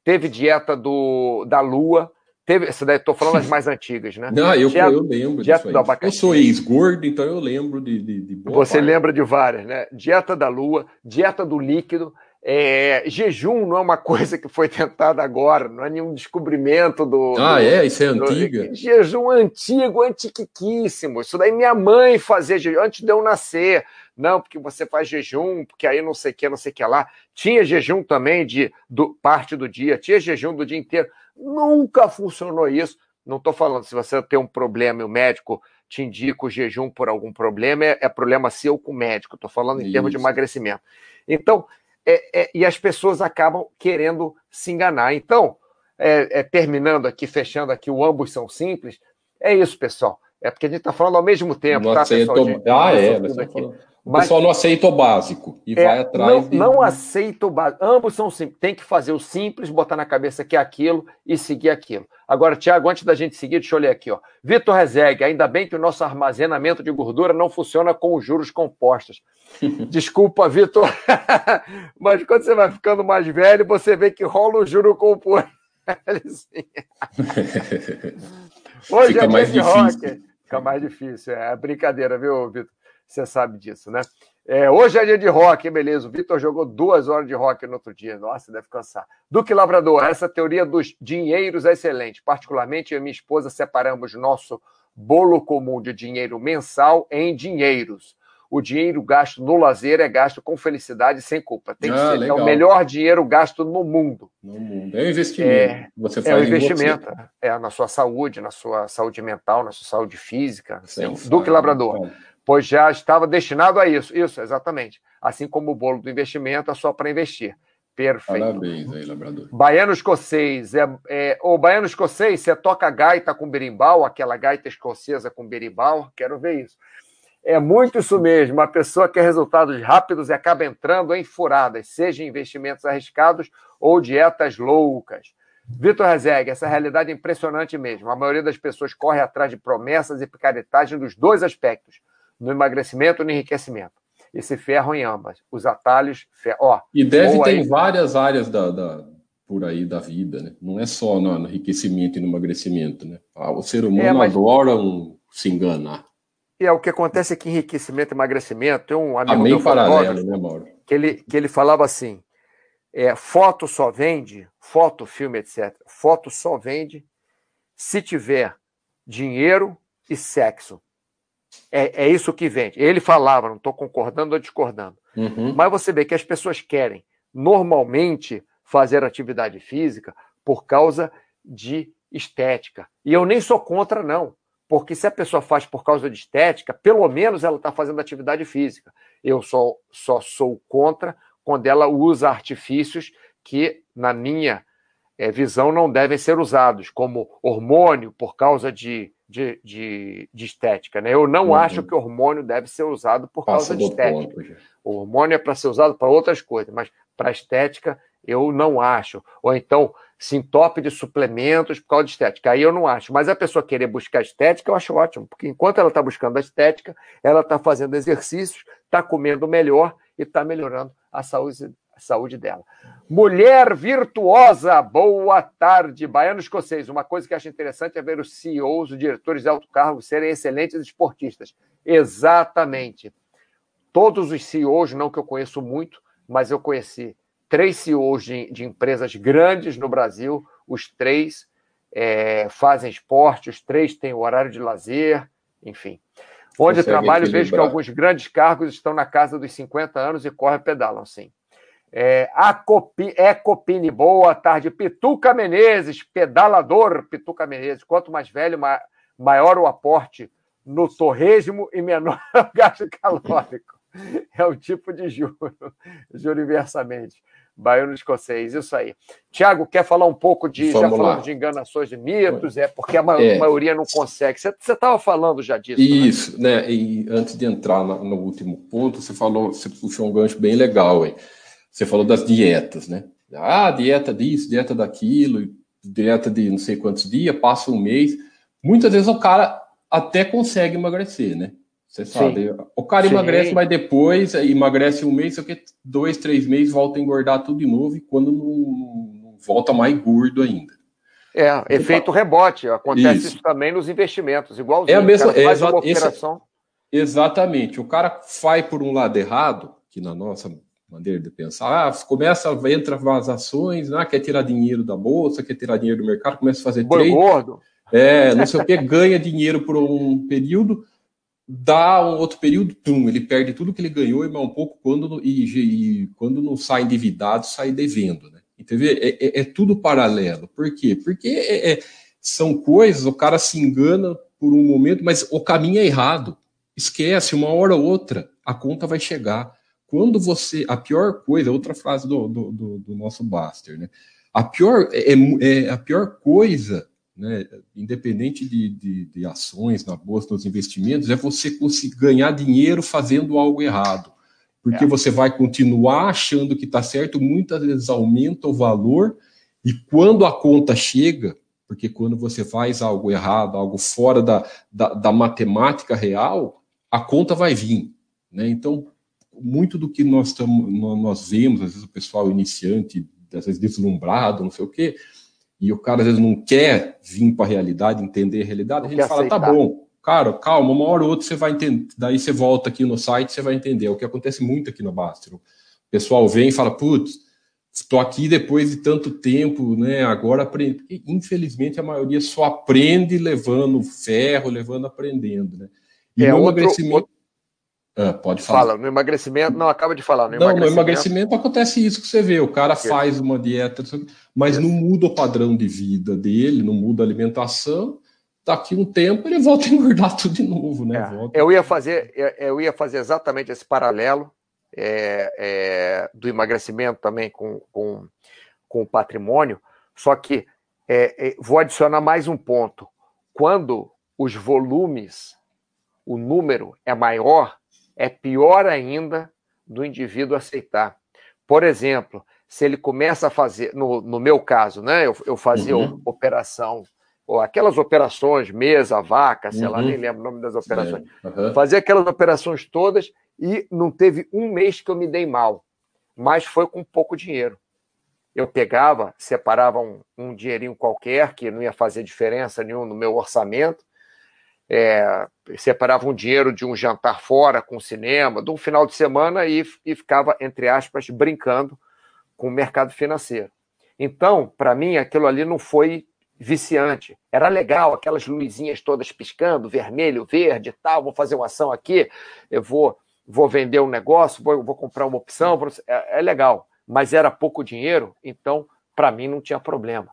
teve dieta do, da lua, teve. Essa daí estou falando as mais antigas, né? Não, eu, dieta, eu lembro dieta do abacaxi. Eu sou ex-gordo, então eu lembro de. de, de Você parte. lembra de várias, né? Dieta da lua, dieta do líquido. É, jejum não é uma coisa que foi tentada agora, não é nenhum descobrimento do. Ah, do, é? Isso é antiga? jejum antigo, antiquíssimo. Isso daí minha mãe fazia jejum antes de eu nascer. Não, porque você faz jejum, porque aí não sei o que, não sei o que lá. Tinha jejum também de do, parte do dia, tinha jejum do dia inteiro. Nunca funcionou isso. Não estou falando se você tem um problema e o médico te indica o jejum por algum problema, é, é problema seu com o médico. Estou falando em isso. termos de emagrecimento. Então, é, é, e as pessoas acabam querendo se enganar. Então, é, é, terminando aqui, fechando aqui, o ambos são simples. É isso, pessoal. É porque a gente está falando ao mesmo tempo, não tá, pessoal? ah, é. O Mas, pessoal não aceita o básico e é, vai atrás. Não, de... não aceita o básico. Ambos são simples. Tem que fazer o simples, botar na cabeça que é aquilo e seguir aquilo. Agora, Tiago, antes da gente seguir, deixa eu ler aqui. ó. Vitor Rezegue, ainda bem que o nosso armazenamento de gordura não funciona com os juros compostos. Desculpa, Vitor, mas quando você vai ficando mais velho, você vê que rola o juro composto. Hoje Fica é mais difícil. Fica mais difícil. É brincadeira, viu, Vitor? Você sabe disso, né? É, hoje é dia de rock, beleza. O Vitor jogou duas horas de rock no outro dia. Nossa, deve cansar. Duque Labrador, essa teoria dos dinheiros é excelente. Particularmente, eu e minha esposa separamos nosso bolo comum de dinheiro mensal em dinheiros. O dinheiro gasto no lazer é gasto com felicidade sem culpa. Tem que ah, ser. É o melhor dinheiro gasto no mundo. No mundo. É um investimento. É, você faz é um investimento. É na sua saúde, na sua saúde mental, na sua saúde física. Duque Labrador pois já estava destinado a isso. Isso, exatamente. Assim como o bolo do investimento é só para investir. Perfeito. Parabéns aí, labrador. Baiano escocês. É, é, o baiano escocês, você toca gaita com berimbau, aquela gaita escocesa com berimbau, quero ver isso. É muito isso mesmo. Uma pessoa quer resultados rápidos e acaba entrando em furadas, seja em investimentos arriscados ou dietas loucas. Vitor Rezegue, essa realidade é impressionante mesmo. A maioria das pessoas corre atrás de promessas e picaretagem dos dois aspectos no emagrecimento no enriquecimento. E se ferram em ambas. Os atalhos. Fer... Ó, e deve ter aí... em várias áreas da, da, por aí da vida, né? Não é só no, no enriquecimento e no emagrecimento, né? Ah, o ser humano é, mas... adora um, se enganar. E é o que acontece aqui enriquecimento e emagrecimento. Tem um amigo meu paralelo, né, Mauro? Que ele, que ele falava assim: é, foto só vende, foto, filme, etc. Foto só vende se tiver dinheiro e sexo. É, é isso que vende. Ele falava, não estou concordando ou discordando. Uhum. Mas você vê que as pessoas querem, normalmente, fazer atividade física por causa de estética. E eu nem sou contra, não. Porque se a pessoa faz por causa de estética, pelo menos ela está fazendo atividade física. Eu só, só sou contra quando ela usa artifícios que, na minha é, visão, não devem ser usados, como hormônio, por causa de de, de, de estética. Né? Eu não uhum. acho que o hormônio deve ser usado por Passa causa de estética. Ponto, o hormônio é para ser usado para outras coisas, mas para estética eu não acho. Ou então, sintope de suplementos por causa de estética. Aí eu não acho. Mas a pessoa querer buscar estética, eu acho ótimo, porque enquanto ela está buscando a estética, ela está fazendo exercícios, está comendo melhor e está melhorando a saúde, saúde dela. Mulher virtuosa, boa tarde. Baiano escocês. Uma coisa que acho interessante é ver os CEOs, os diretores de alto cargo, serem excelentes esportistas. Exatamente. Todos os CEOs, não que eu conheço muito, mas eu conheci três CEOs de, de empresas grandes no Brasil. Os três é, fazem esporte, os três têm horário de lazer, enfim. Onde trabalho, vejo que alguns grandes cargos estão na casa dos 50 anos e correm pedalam, sim. É, Acopi, Ecopini, boa tarde. Pituca Menezes, pedalador Pituca Menezes. Quanto mais velho, maior o aporte no torresmo e menor o gasto calórico. É o tipo de juro, juro inversamente. Baiano escocês, isso aí. Tiago, quer falar um pouco de. Vamos já falamos de enganações de mitos, é porque a é. maioria não consegue. Você estava falando já disso. Né? Isso, né? né? E antes de entrar no último ponto, você falou, você puxou um gancho bem legal, hein? Você falou das dietas, né? Ah, dieta disso, dieta daquilo, dieta de não sei quantos dias, passa um mês. Muitas vezes o cara até consegue emagrecer, né? Você sabe, Sim. o cara Sim. emagrece, mas depois emagrece um mês, só que dois, três meses volta a engordar tudo de novo e quando não, não volta mais gordo ainda. É, efeito rebote. Acontece isso. isso. também nos investimentos, igualzinho. É a mesma, é, faz uma operação. Esse, exatamente. O cara vai por um lado errado, que na nossa maneira de pensar. Ah, começa, entra as ações, ah, quer tirar dinheiro da bolsa, quer tirar dinheiro do mercado, começa a fazer Boi trade. gordo. É, não sei o que, ganha dinheiro por um período, dá um outro período, tum, ele perde tudo que ele ganhou e mais um pouco quando, e, e quando não sai endividado, sai devendo, né? Entendeu? É, é, é tudo paralelo. Por quê? Porque é, é, são coisas, o cara se engana por um momento, mas o caminho é errado. Esquece, uma hora ou outra, a conta vai chegar quando você. A pior coisa, outra frase do, do, do, do nosso Baster, né? A pior, é, é, é, a pior coisa, né, independente de, de, de ações na bolsa, nos investimentos, é você conseguir ganhar dinheiro fazendo algo errado. Porque é. você vai continuar achando que está certo, muitas vezes aumenta o valor, e quando a conta chega, porque quando você faz algo errado, algo fora da, da, da matemática real, a conta vai vir. Né? Então, muito do que nós, tamo, nós vemos, às vezes o pessoal iniciante, às vezes deslumbrado, não sei o quê, e o cara às vezes não quer vir para a realidade, entender a realidade, não a gente fala, aceitar. tá bom, cara, calma, uma hora ou outra você vai entender, daí você volta aqui no site, você vai entender, é o que acontece muito aqui no Baster. O pessoal vem e fala, putz, estou aqui depois de tanto tempo, né? Agora aprende. Infelizmente, a maioria só aprende levando ferro, levando aprendendo, né? E é, no outro, emagrecimento. Ah, pode falar. Fala, no emagrecimento, não, acaba de falar. No não, emagrecimento... no emagrecimento acontece isso que você vê: o cara faz uma dieta, mas não muda o padrão de vida dele, não muda a alimentação. Daqui um tempo ele volta a engordar tudo de novo, né? É, eu, ia fazer, eu ia fazer exatamente esse paralelo é, é, do emagrecimento também com, com, com o patrimônio, só que é, é, vou adicionar mais um ponto. Quando os volumes, o número é maior, é pior ainda do indivíduo aceitar. Por exemplo, se ele começa a fazer, no, no meu caso, né, eu, eu fazia uhum. operação, ou aquelas operações, mesa, vaca, sei uhum. lá, nem lembro o nome das operações. Uhum. Fazia aquelas operações todas e não teve um mês que eu me dei mal, mas foi com pouco dinheiro. Eu pegava, separava um, um dinheirinho qualquer, que não ia fazer diferença nenhuma no meu orçamento, é, separava um dinheiro de um jantar fora com cinema, de um final de semana e, e ficava, entre aspas, brincando com o mercado financeiro. Então, para mim, aquilo ali não foi viciante. Era legal, aquelas luzinhas todas piscando, vermelho, verde e tal. Vou fazer uma ação aqui, eu vou vou vender um negócio, vou, vou comprar uma opção, é, é, legal, mas era pouco dinheiro, então para mim não tinha problema.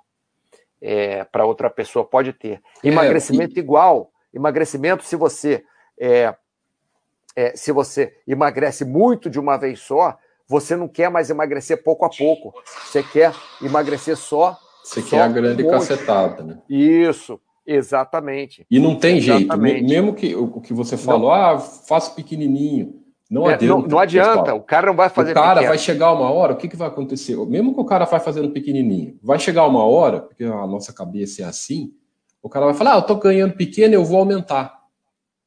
É, para outra pessoa pode ter. É, emagrecimento e... igual, emagrecimento se você é, é, se você emagrece muito de uma vez só, você não quer mais emagrecer pouco a pouco, você quer emagrecer só. Você só quer a grande um cacetada, né? Isso, Exatamente. E não tem Exatamente. jeito, mesmo que o que você falou, não. ah, faço pequenininho. Não é, adianta. Não, não adianta, pessoal. o cara não vai fazer O cara pequeno. vai chegar uma hora, o que, que vai acontecer? Mesmo que o cara vai fazendo pequenininho, vai chegar uma hora, porque a nossa cabeça é assim, o cara vai falar, ah, eu tô ganhando pequeno, eu vou aumentar.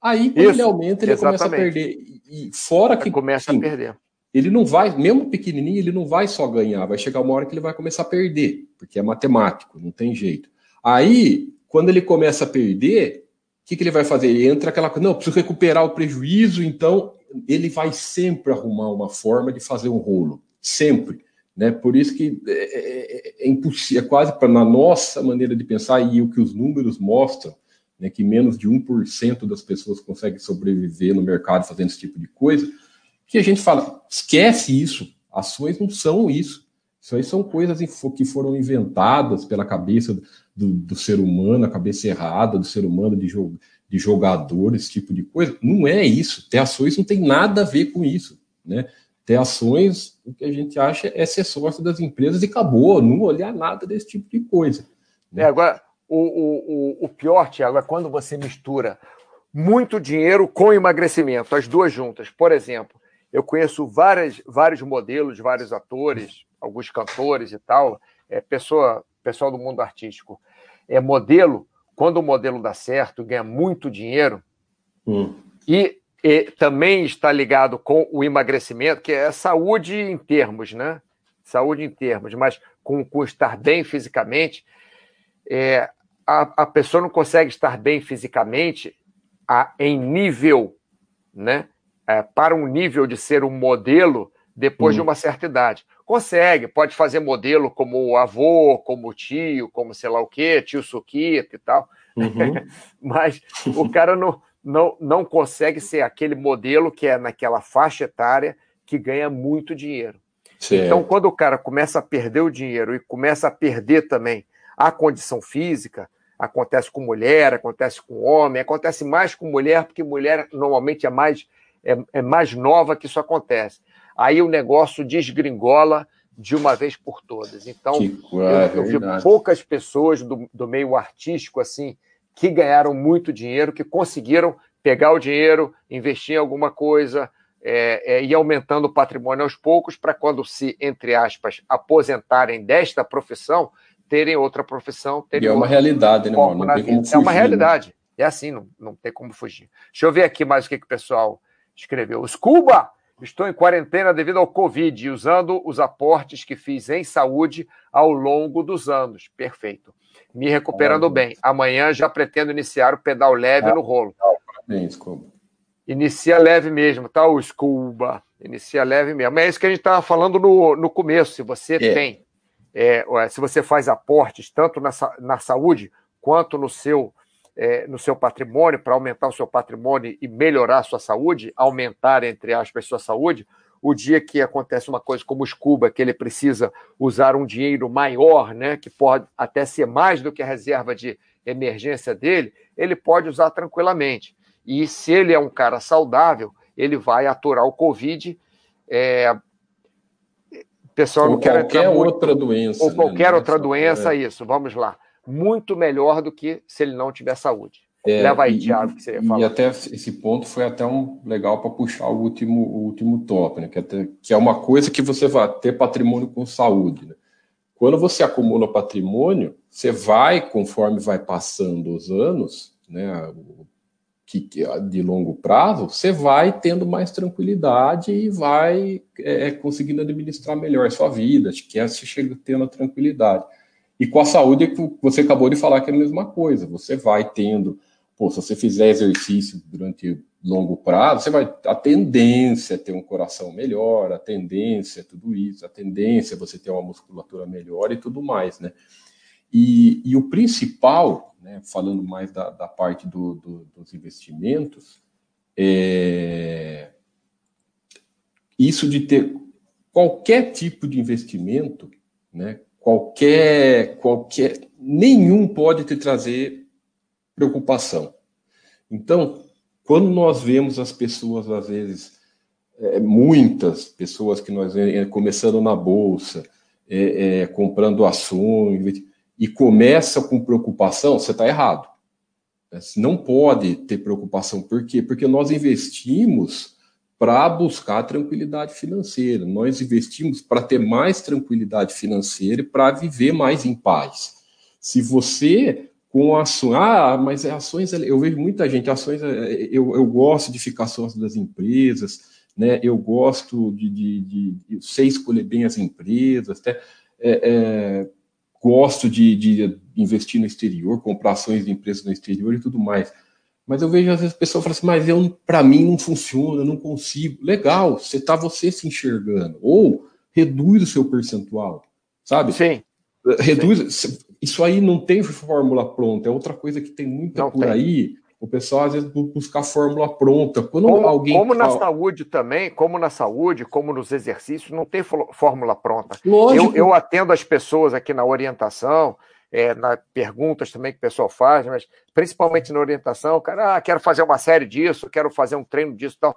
Aí, quando Isso, ele aumenta, ele exatamente. começa a perder. E fora que. Começa sim, a perder. Ele não vai, mesmo pequenininho, ele não vai só ganhar, vai chegar uma hora que ele vai começar a perder, porque é matemático, não tem jeito. Aí, quando ele começa a perder, o que, que ele vai fazer? Ele entra aquela coisa, não, preciso recuperar o prejuízo, então ele vai sempre arrumar uma forma de fazer um rolo. Sempre. Né? Por isso que é, é, é, é impossível, é quase para na nossa maneira de pensar, e o que os números mostram, né, que menos de 1% das pessoas conseguem sobreviver no mercado fazendo esse tipo de coisa, que a gente fala, esquece isso, ações não são isso. Isso aí são coisas que foram inventadas pela cabeça do, do ser humano, a cabeça errada do ser humano de, jo de jogador, esse tipo de coisa. Não é isso. Ter ações não tem nada a ver com isso. Né? Ter ações, o que a gente acha é ser sócio das empresas e acabou, não olhar nada desse tipo de coisa. Né? É, agora, o, o, o pior, Tiago, é quando você mistura muito dinheiro com emagrecimento, as duas juntas. Por exemplo, eu conheço várias, vários modelos, vários atores, alguns cantores e tal, é, pessoa, pessoal do mundo artístico. É modelo, quando o modelo dá certo, ganha muito dinheiro, hum. e, e, também está ligado com o emagrecimento, que é saúde em termos, né? Saúde em termos, mas com, com estar bem fisicamente, é, a, a pessoa não consegue estar bem fisicamente a, em nível, né? É, para um nível de ser um modelo depois hum. de uma certa idade. Consegue, pode fazer modelo como o avô, como o tio, como sei lá o quê, tio Suquita e tal. Uhum. Mas o cara não, não, não consegue ser aquele modelo que é naquela faixa etária que ganha muito dinheiro. Certo. Então, quando o cara começa a perder o dinheiro e começa a perder também a condição física, acontece com mulher, acontece com homem, acontece mais com mulher, porque mulher normalmente é mais, é, é mais nova que isso acontece aí o negócio desgringola de uma vez por todas. Então, eu, eu vi poucas pessoas do, do meio artístico assim que ganharam muito dinheiro, que conseguiram pegar o dinheiro, investir em alguma coisa é, é, e aumentando o patrimônio aos poucos para quando se, entre aspas, aposentarem desta profissão, terem outra profissão. Terem e é uma realidade, né, mano? Fugir, é uma né? realidade. É assim, não, não tem como fugir. Deixa eu ver aqui mais o que, que o pessoal escreveu. Scuba! Estou em quarentena devido ao Covid, usando os aportes que fiz em saúde ao longo dos anos. Perfeito. Me recuperando bem. Amanhã já pretendo iniciar o pedal leve ah, no rolo. Parabéns, Scuba. Inicia leve mesmo, tá? O Scuba. Inicia leve mesmo. É isso que a gente estava falando no, no começo. Se você é. tem, é, se você faz aportes tanto na, na saúde quanto no seu é, no seu patrimônio, para aumentar o seu patrimônio e melhorar a sua saúde, aumentar, entre aspas, sua saúde, o dia que acontece uma coisa como o Scuba, que ele precisa usar um dinheiro maior, né, que pode até ser mais do que a reserva de emergência dele, ele pode usar tranquilamente. E se ele é um cara saudável, ele vai aturar o Covid. É... Pessoal, ou não qualquer outra doença. Ou né, qualquer né? outra doença, é. isso. Vamos lá muito melhor do que se ele não tiver saúde. É, Leva aí, Thiago, que você ia falar. E até esse ponto foi até um legal para puxar o último, o último top, né? Que, até, que é uma coisa que você vai ter patrimônio com saúde. Né? Quando você acumula patrimônio, você vai, conforme vai passando os anos, né? Que, que de longo prazo, você vai tendo mais tranquilidade e vai é, conseguindo administrar melhor a sua vida. Acho que é você chega tendo a tranquilidade. E com a saúde, você acabou de falar que é a mesma coisa. Você vai tendo, pô, se você fizer exercício durante longo prazo, você vai a tendência é ter um coração melhor, a tendência é tudo isso, a tendência é você ter uma musculatura melhor e tudo mais, né? E, e o principal, né, falando mais da, da parte do, do, dos investimentos, é isso de ter qualquer tipo de investimento, né, qualquer, qualquer, nenhum pode te trazer preocupação. Então, quando nós vemos as pessoas, às vezes, é, muitas pessoas que nós é, começando na bolsa, é, é, comprando ações, e começa com preocupação, você está errado. Não pode ter preocupação. Por quê? Porque nós investimos para buscar tranquilidade financeira. Nós investimos para ter mais tranquilidade financeira e para viver mais em paz. Se você com ações, ah, mas é ações, eu vejo muita gente, ações, é, eu, eu gosto de ficar sócio das empresas, né? Eu gosto de, de, de, de sei escolher bem as empresas, até é, é, gosto de, de investir no exterior, comprar ações de empresas no exterior e tudo mais. Mas eu vejo às vezes pessoas falam assim, mas eu para mim não funciona, não consigo. Legal, você está você se enxergando. Ou reduz o seu percentual, sabe? Sim. Reduz. Sim. Isso aí não tem fórmula pronta, é outra coisa que tem muita não por tem. aí. O pessoal às vezes buscar fórmula pronta. Quando como, alguém como na saúde também, como na saúde, como nos exercícios, não tem fórmula pronta. Lógico. Eu, eu atendo as pessoas aqui na orientação, é, nas perguntas também que o pessoal faz, mas principalmente na orientação, cara, ah, quero fazer uma série disso, quero fazer um treino disso tal.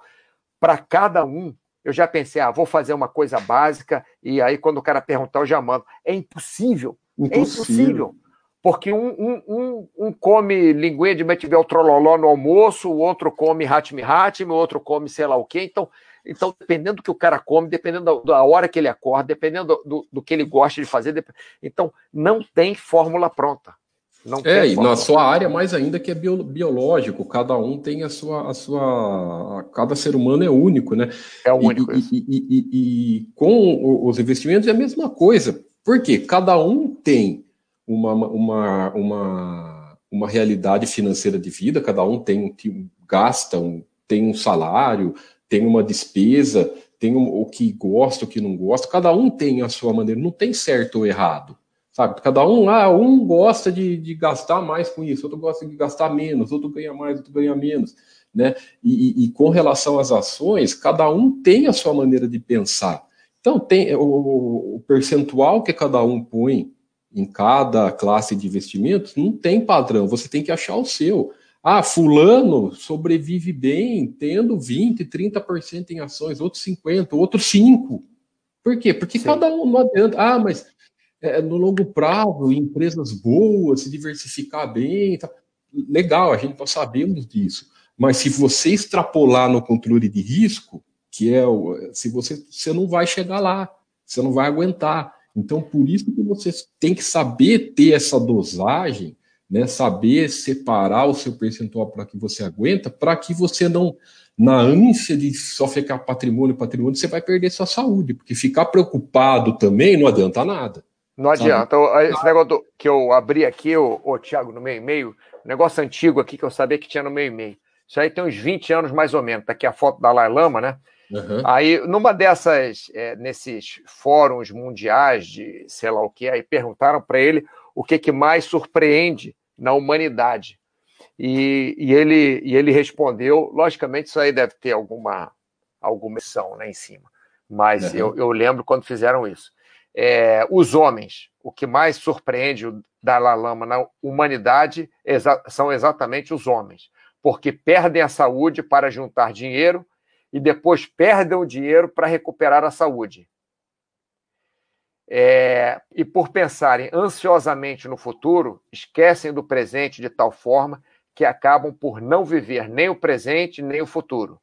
Para cada um, eu já pensei, ah, vou fazer uma coisa básica, e aí quando o cara perguntar, eu já mando. É impossível. impossível. É impossível. Porque um, um, um, um come linguinha de metivel trololó no almoço, o outro come hatme hatme, o outro come sei lá o quê. Então, então, dependendo do que o cara come, dependendo da, hora que ele acorda, dependendo do, do, que ele gosta de fazer, então não tem fórmula pronta. Não é, e na sua área mais ainda que é bio, biológico, cada um tem a sua, a sua. Cada ser humano é único, né? É único. E, e, e, e, com os investimentos é a mesma coisa. Por quê? Cada um tem uma, uma, uma, uma realidade financeira de vida, cada um tem um gasta, um, tem um salário, tem uma despesa, tem um, o que gosta, o que não gosta, cada um tem a sua maneira, não tem certo ou errado, sabe? Cada um, ah, um gosta de, de gastar mais com isso, outro gosta de gastar menos, outro ganha mais, outro ganha menos, né? E, e, e com relação às ações, cada um tem a sua maneira de pensar. Então, tem o, o percentual que cada um põe em cada classe de investimentos não tem padrão, você tem que achar o seu. Ah, fulano sobrevive bem tendo 20, 30% em ações, outros 50, outros 5. Por quê? Porque Sim. cada um não adianta. Ah, mas é, no longo prazo, empresas boas, se diversificar bem, tá. legal, a gente nós sabemos disso. Mas se você extrapolar no controle de risco, que é o, se você, você não vai chegar lá, você não vai aguentar. Então, por isso que você tem que saber ter essa dosagem, né? Saber separar o seu percentual para que você aguenta, para que você não na ânsia de só ficar patrimônio, patrimônio, você vai perder sua saúde, porque ficar preocupado também não adianta nada. Não adianta. Sabe? Esse negócio que eu abri aqui, o, o Thiago, no meu e-mail, negócio antigo aqui que eu sabia que tinha no meu e-mail. Isso aí tem uns 20 anos mais ou menos. Tá aqui a foto da Lai Lama, né? Uhum. Aí, numa dessas, é, nesses fóruns mundiais de sei lá o que, aí perguntaram para ele o que, que mais surpreende na humanidade. E, e, ele, e ele respondeu, logicamente, isso aí deve ter alguma, alguma missão né, em cima. Mas uhum. eu, eu lembro quando fizeram isso. É, os homens, o que mais surpreende o Dalai Lama na humanidade exa são exatamente os homens, porque perdem a saúde para juntar dinheiro e depois perdem o dinheiro para recuperar a saúde. É, e por pensarem ansiosamente no futuro, esquecem do presente de tal forma que acabam por não viver nem o presente nem o futuro.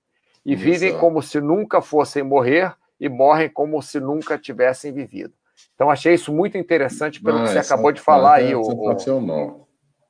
E Isso. vivem como se nunca fossem morrer e morrem como se nunca tivessem vivido. Então, achei isso muito interessante pelo ah, que você acabou de falar é aí. Sensacional. O...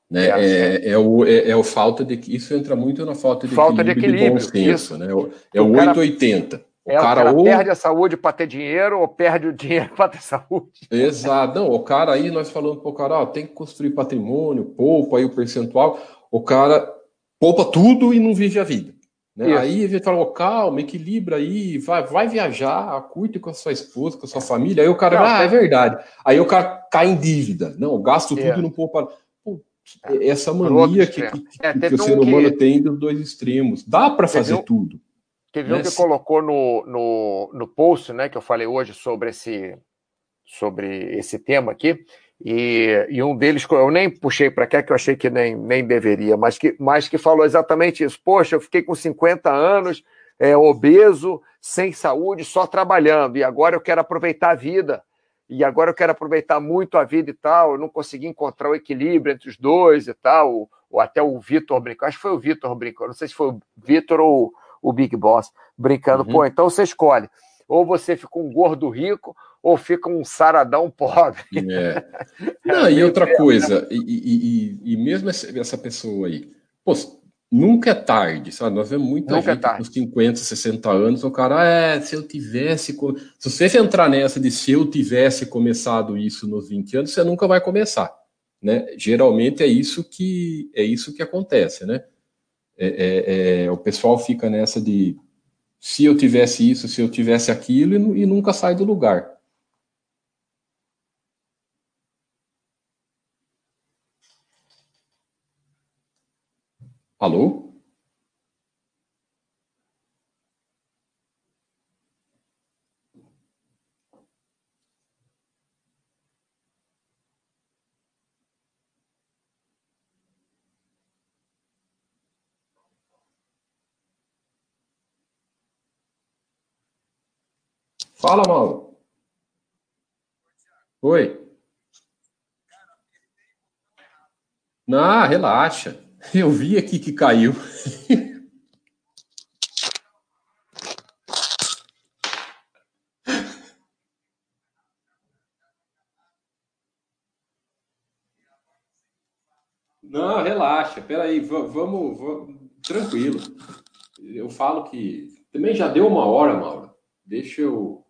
Né? É, é, é, o, é, é, o falta de. Isso entra muito na falta de falta equilíbrio. De equilíbrio bom senso, né? É o, o 880. O é, cara, o cara ou... perde a saúde para ter dinheiro ou perde o dinheiro para ter saúde. Exato. Não, o cara aí, nós falando para o cara, ó, tem que construir patrimônio, poupa aí o percentual o cara poupa tudo e não vive a vida. Né? Aí a gente fala, oh, calma, equilibra aí, vai, vai viajar, curte com a sua esposa, com a sua família. Aí o cara, não, ah, é verdade. Aí o cara cai em dívida. Não, gasto tudo é. e não poupa. É. essa mania que, que, é, que, o ser humano que... tem dos dois extremos. Dá para fazer um... tudo. Teve né? um que colocou no, no, no post, né, que eu falei hoje sobre esse, sobre esse tema aqui, e, e, um deles, eu nem puxei para cá, que eu achei que nem, nem deveria, mas que, mas que falou exatamente isso. Poxa, eu fiquei com 50 anos, é, obeso, sem saúde, só trabalhando, e agora eu quero aproveitar a vida, e agora eu quero aproveitar muito a vida e tal, eu não consegui encontrar o equilíbrio entre os dois e tal, ou, ou até o Vitor brincou, acho que foi o Vitor brincou, não sei se foi o Vitor ou o Big Boss brincando, uhum. pô, então você escolhe, ou você fica um gordo rico, ou fica um saradão pobre. É. Não, e outra coisa, e, e, e, mesmo essa pessoa aí, pô, nunca é tarde, sabe? Nós vemos muita nunca é gente é com 50, 60 anos, o cara, é, se eu tivesse. Se você entrar nessa de se eu tivesse começado isso nos 20 anos, você nunca vai começar. Né? Geralmente é isso que é isso que acontece, né? É, é, é, o pessoal fica nessa de se eu tivesse isso, se eu tivesse aquilo, e, e nunca sai do lugar. Alô? Fala, Mauro. Oi. Não, relaxa. Eu vi aqui que caiu. Não, relaxa, peraí, vamos, vamos, tranquilo. Eu falo que também já deu uma hora, Mauro. Deixa eu